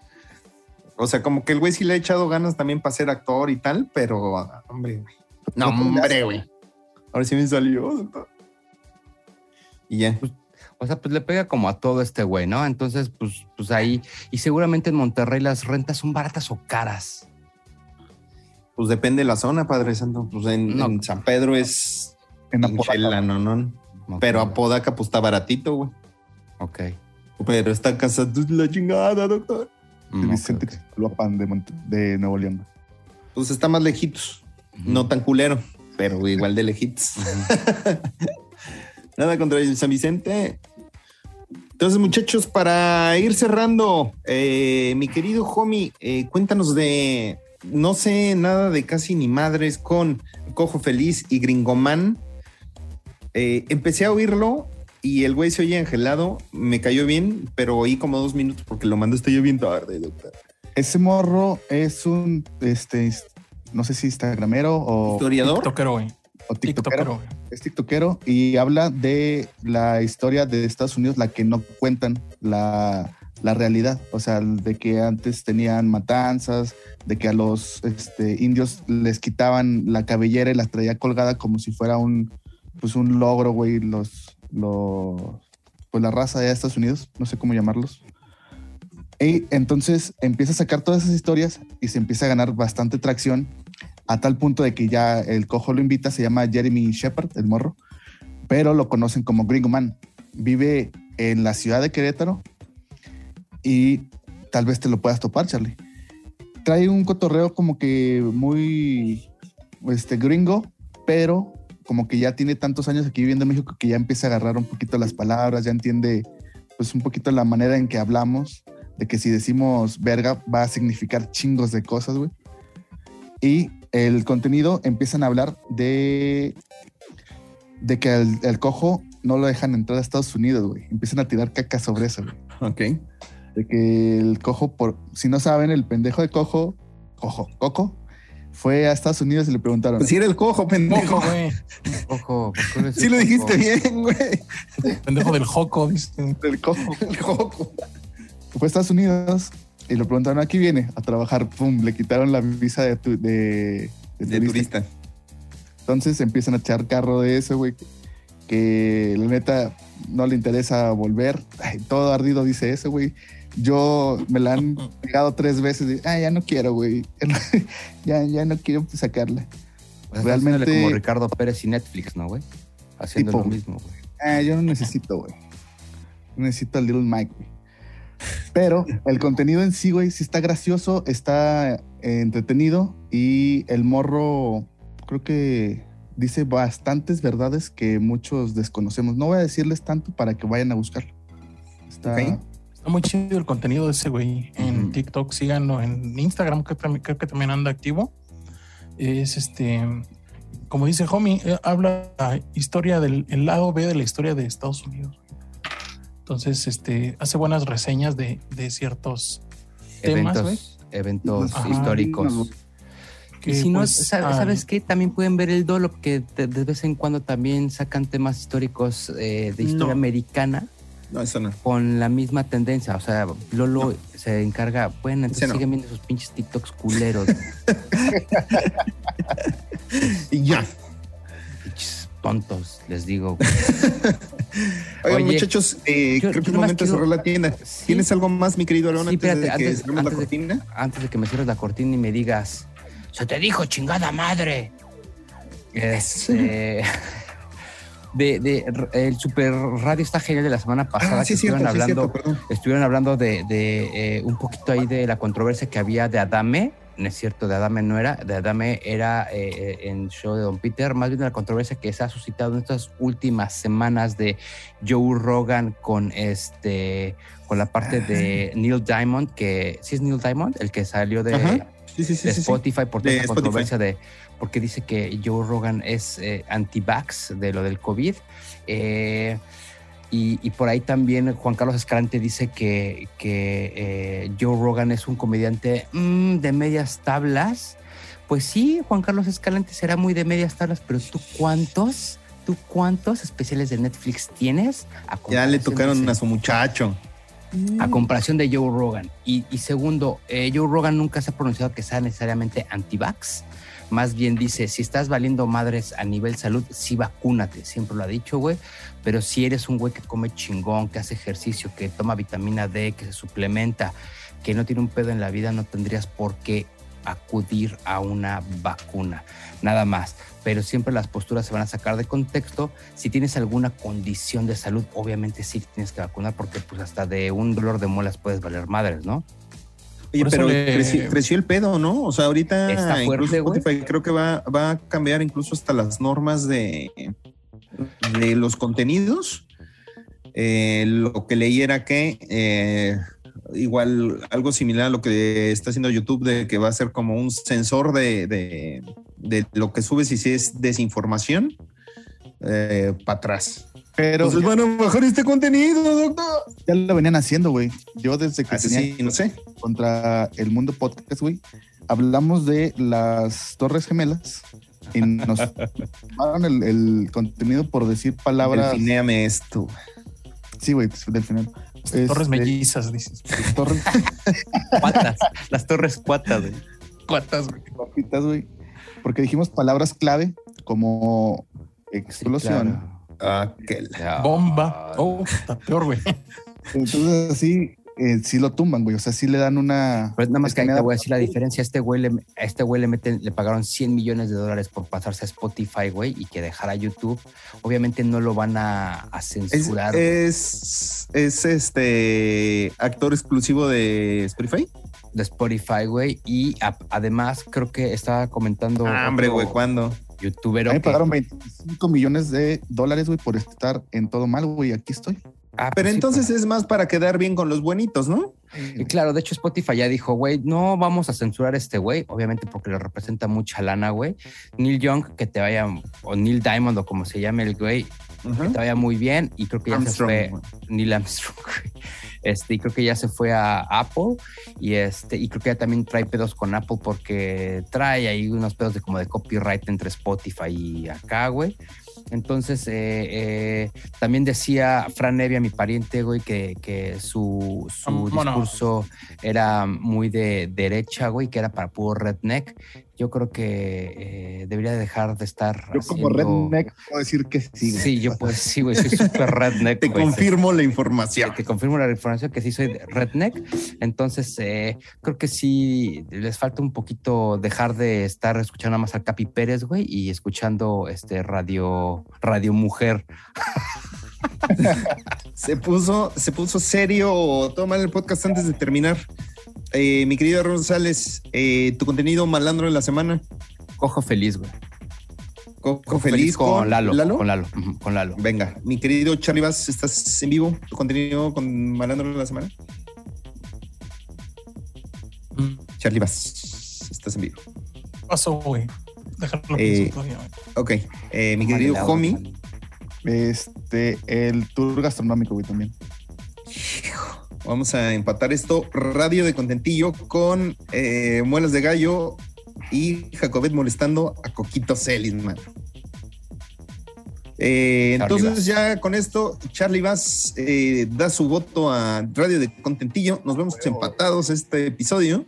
O sea, como que el güey sí le ha echado ganas también para ser actor y tal, pero, hombre, güey. No, hombre, güey. Ahora sí me salió. Y ya. O sea, pues le pega como a todo este güey, ¿no? Entonces, pues, pues ahí. Y seguramente en Monterrey las rentas son baratas o caras. Pues depende de la zona, Padre Santo. Pues en, No. en San Pedro es En Apodaca. lanonón. Ok, Pero Apodaca, pues está baratito, güey. Ok. Pero esta casa es la chingada, doctor. de Mm, ok, Vicente ok. Xtalopan de, Monte- de Nuevo León. Pues está más lejitos. No tan culero, pero igual de lejitos. <laughs> Nada contra San Vicente. Entonces, muchachos, para ir cerrando, eh, mi querido homie, eh, cuéntanos de. No sé nada de casi ni madres con Cojo Feliz y Gringoman. Eh, empecé a oírlo y el güey se oye angelado. Me cayó bien, pero oí como dos minutos porque lo mandaste yo bien tarde, doctor. Ese morro es un, este, no sé si instagramero o, ¿Historiador? tiktokero, güey. o tiktokero. Es tiktokero y habla de la historia de Estados Unidos, la que no cuentan la, la realidad. O sea, de que antes tenían matanzas, de que a los este, indios les quitaban la cabellera y las traía colgada como si fuera un, pues un logro, güey, los, los, pues la raza de Estados Unidos, no sé cómo llamarlos. Y entonces empieza a sacar todas esas historias y se empieza a ganar bastante tracción a tal punto de que ya el cojo lo invita, se llama Jeremy Shepard, el morro, pero lo conocen como Gringo Man. Vive en la ciudad de Querétaro y tal vez te lo puedas topar, Charlie. trae un cotorreo como que muy este, gringo, pero como que ya tiene tantos años aquí viviendo en México que ya empieza a agarrar un poquito las palabras, ya entiende pues un poquito la manera en que hablamos, de que si decimos verga va a significar chingos de cosas, güey. Y el contenido empiezan a hablar de, de que el, el cojo no lo dejan entrar a Estados Unidos, güey. Empiezan a tirar caca sobre eso, güey. Ok. De que el cojo, por si no saben, el pendejo de cojo, cojo, coco, fue a Estados Unidos y le preguntaron. Pues sí era el cojo, pendejo. Joco, güey. Ojo, ¿por qué eres Sí el lo cojo? dijiste bien, güey. Pendejo del Joco, dice. El cojo. El cojo. Fue a Estados Unidos y le preguntaron, aquí viene a trabajar. Pum, le quitaron la visa de, tu- de, de De turista. turista. Entonces empiezan a echar carro de eso, güey. Que la neta no le interesa volver. Ay, todo ardido dice eso, güey. Yo me la han <laughs> pegado tres veces. Y, ah, ya no quiero, güey. <laughs> ya, ya no quiero sacarla. Pues Realmente- como Ricardo Pérez y Netflix, ¿no, güey? Haciendo Tipo. lo mismo, güey. Ah, yo no necesito, güey. Necesito al Little Mike, güey. Pero el contenido en sí, güey, sí está gracioso, está eh, entretenido y el morro creo que dice bastantes verdades que muchos desconocemos. No voy a decirles tanto para que vayan a buscarlo. Está, muy chido el contenido de ese güey. En. TikTok, síganlo. En Instagram, que también, creo que también anda activo. Es este, como dice Homie, eh, habla la historia del el lado B de la historia de Estados Unidos. Entonces, este, hace buenas reseñas de, de ciertos temas, güey. Eventos, eventos Ajá. históricos. que, y si no, pues, al- ¿sabes qué? También pueden ver el Dolo, que de, de vez en cuando también sacan temas históricos eh, de historia No. americana No, eso no. con la misma tendencia. O sea, Lolo se encarga, bueno, entonces siguen viendo esos pinches TikToks culeros, <laughs> Y ya. pinches tontos, les digo. <laughs> Oigan, Oye, muchachos, eh, yo- creo que es momento de cerrar la tienda. Sí. ¿Tienes algo más, mi querido Aaron, Sí, antes espérate, de que antes- la de- cortina? antes de que me cierres la cortina y me digas, se te dijo chingada madre. Este, <laughs> de, de- el super radio está genial de la semana pasada. Ah, sí, que cierto, estuvieron hablando, cierto, estuvieron hablando de, de, eh, un poquito ahí de la controversia que había de Adame. No es cierto, de Adame no era, de Adame era eh, eh, en show de Don Peter, más bien la controversia que se ha suscitado en estas últimas semanas de Joe Rogan con este con la parte de Neil Diamond, que sí es Neil Diamond, el que salió de, Ajá. Sí, sí, sí. de sí, sí. Spotify por toda Spotify. controversia de porque dice que Joe Rogan es eh, anti-vax de lo del COVID. Eh, y, y por ahí también Juan Carlos Escalante dice que, que eh, Joe Rogan es un comediante mm, de medias tablas. Pues sí, Juan Carlos Escalante será muy de medias tablas, pero ¿tú cuántos? ¿Tú cuántos especiales de Netflix tienes? A Ya le comparación de tocaron ese- a su muchacho. a comparación de Joe Rogan. Y, y segundo, eh, Joe Rogan nunca se ha pronunciado que sea necesariamente anti-vax. Más bien dice, si estás valiendo madres a nivel salud, sí vacúnate. Siempre lo ha dicho, güey. Pero si eres un güey que come chingón, que hace ejercicio, que toma vitamina D, que se suplementa, que no tiene un pedo en la vida, no tendrías por qué acudir a una vacuna. Nada más. Pero siempre las posturas se van a sacar de contexto. Si tienes alguna condición de salud, obviamente sí tienes que vacunar porque pues hasta de un dolor de muelas puedes valer madres, ¿no? Oye, pero le- creció, creció el pedo, ¿no? O sea, ahorita Está fuerte. Spotify creo que va, va a cambiar incluso hasta las normas de, de los contenidos. Eh, lo que leí era que eh, igual algo similar a lo que está haciendo YouTube, de que va a ser como un sensor de, de- de lo que subes y si es desinformación, para atrás. Pero Entonces van a bajar este contenido, doctor. ya lo venían haciendo, güey. Yo desde que Así tenía sí, no sé. contra el mundo podcast, güey, hablamos de las Torres Gemelas y nos <laughs> tomaron el, el contenido por decir palabras. Definéame esto. Sí, güey, del final. Torres Este, mellizas, dices. Torres <laughs> Cuatas, las torres cuatas, güey. Cuatas, güey. Porque dijimos palabras clave como explosión. Ah, la- Bomba. Oh, está peor, güey. <laughs> Entonces así, eh, sí lo tumban, güey. O sea, sí le dan una. Pero nada más que ahí te voy a decir la <laughs> diferencia. A este güey le, a este güey le, meten, le pagaron 100 millones de dólares por pasarse a Spotify, güey, y que dejara YouTube. Obviamente no lo van a, censurar. es, es este actor exclusivo de Spotify. de Spotify, güey. Y a- además creo que estaba comentando. Ah, hombre, güey, ¿cuándo? Youtuber. Me pagaron 25 millones de dólares, güey, por estar en todo mal, güey. Aquí estoy. Ah, Pero pues sí, entonces pues. es más para quedar bien con los buenitos, ¿no? Y claro, de hecho Spotify ya dijo, güey, no vamos a censurar a este güey, obviamente porque le representa mucha lana, güey. Neil Young, que te vaya, o Neil Diamond, o como se llame el güey, que te vaya muy bien. Y creo que ya Armstrong, se fue. Neil Armstrong. <laughs> güey. Este, y creo que ya se fue a Apple. Y este, y creo que ya también trae pedos con Apple porque trae ahí unos pedos de como de copyright entre Spotify y acá, güey. Entonces, eh, eh, también decía Fran Evia, mi pariente, güey, que, que su, su discurso era muy de derecha, güey, que era para puro redneck. Yo creo que eh, debería dejar de estar. Yo como redneck puedo decir que sí. güey. Sí, yo pues sí, güey, soy súper redneck. Te güey. confirmo la Te, información. te confirmo la información que sí soy redneck. Entonces, eh, creo que sí les falta un poquito dejar de estar escuchando nada más al Capi Pérez, güey, y escuchando este radio, radio mujer. <laughs> Se puso, se puso serio. Toma el podcast antes de terminar. Eh, mi querido Rosales, eh, tu contenido malandro de la semana. Cojo feliz, güey. Coco feliz, con, Lalo, Con Lalo. con Lalo. Venga, mi querido Charlie Bass, ¿estás en vivo? ¿Tu contenido con malandro de la semana? Mm, Charlie Bass, estás en vivo. Pasó, güey. Déjalo Eh, todavía, güey. Ok, eh, mi querido homie. Este, el tour gastronómico, güey, también. Vamos a empatar esto. Radio de contentillo con eh, muelas de gallo y Jacobet molestando a Coquito Celis, man. Eh, entonces Bass. ya con esto, Charlie Bass eh, da su voto a Radio de Contentillo. Nos vemos empatados este episodio.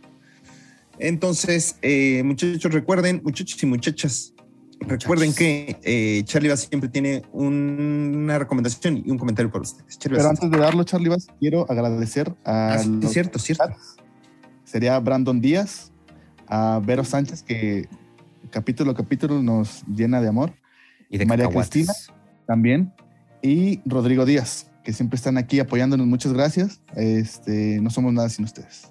Entonces, eh, muchachos, recuerden, muchachos y muchachas, recuerden que eh, Charlie Bass siempre tiene una recomendación y un comentario para ustedes. Charlie Pero Bass. antes de darlo, Charlie Bass, quiero agradecer a Ah, sí, los cierto, cierto. sería Brandon Díaz, a Vero Sánchez, que capítulo a capítulo nos llena de amor Y de María cacahuates. Cristina. también, y Rodrigo Díaz, que siempre están aquí apoyándonos. Muchas gracias. Este, no somos nada sin ustedes.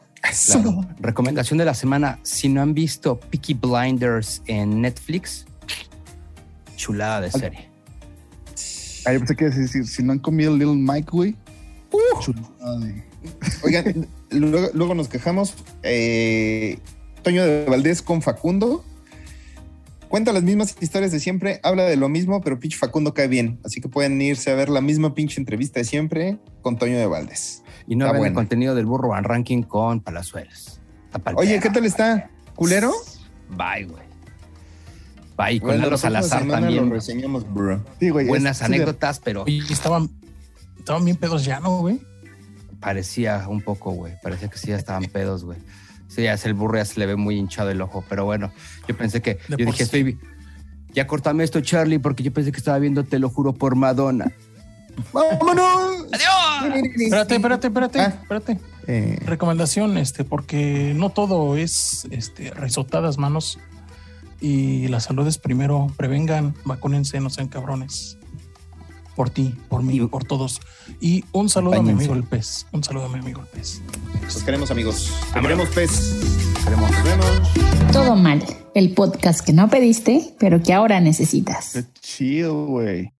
Claro. Recomendación de la semana. Si no han visto Peaky Blinders en Netflix, chulada de serie. Ah, yo pensé que decir, si no han comido Little Mike, güey. Uh. chulada de- Oigan, <laughs> luego, luego nos quejamos. eh, Toño de Valdés con Facundo. Cuenta las mismas historias de siempre, habla de lo mismo, pero pinche Facundo cae bien. Así que pueden irse a ver la misma pinche entrevista de siempre con Toño de Valdés. Y no el contenido del burro Van Ranking con Palazuelos. Oye. ¿qué tal está? ¿Culero? Bye, güey. Bye. Con Bueno, Lalo Salazar también. Lo reseñamos, bro. Sí, güey. Buenas es- sí, de- anécdotas, pero Oye, estaban, estaban bien pedos ya, ¿no, güey? parecía un poco, güey. Parecía que sí ya estaban pedos, güey. Sí, ya es el burro, ya se le ve muy hinchado el ojo. Pero bueno, yo pensé que. De yo dije, sí. estoy. Ya cortame esto, Charlie, porque yo pensé que estaba viendo Te lo juro por Madonna. <laughs> ¡Vámonos! ¡Adiós! Espérate, espérate, espérate, Ah. espérate. Eh, Recomendación, este, porque no todo es este, risotadas manos. Y la salud es primero. Prevengan, vacúnense, no sean cabrones. Por ti, por mí, Y- por todos. Y un saludo a mi amigo el pez. Un saludo a mi amigo el pez. los queremos, amigos. Te queremos, pez. Queremos- Nos vemos. Todo mal, el podcast que no pediste, pero que ahora necesitas. Qué chido, güey.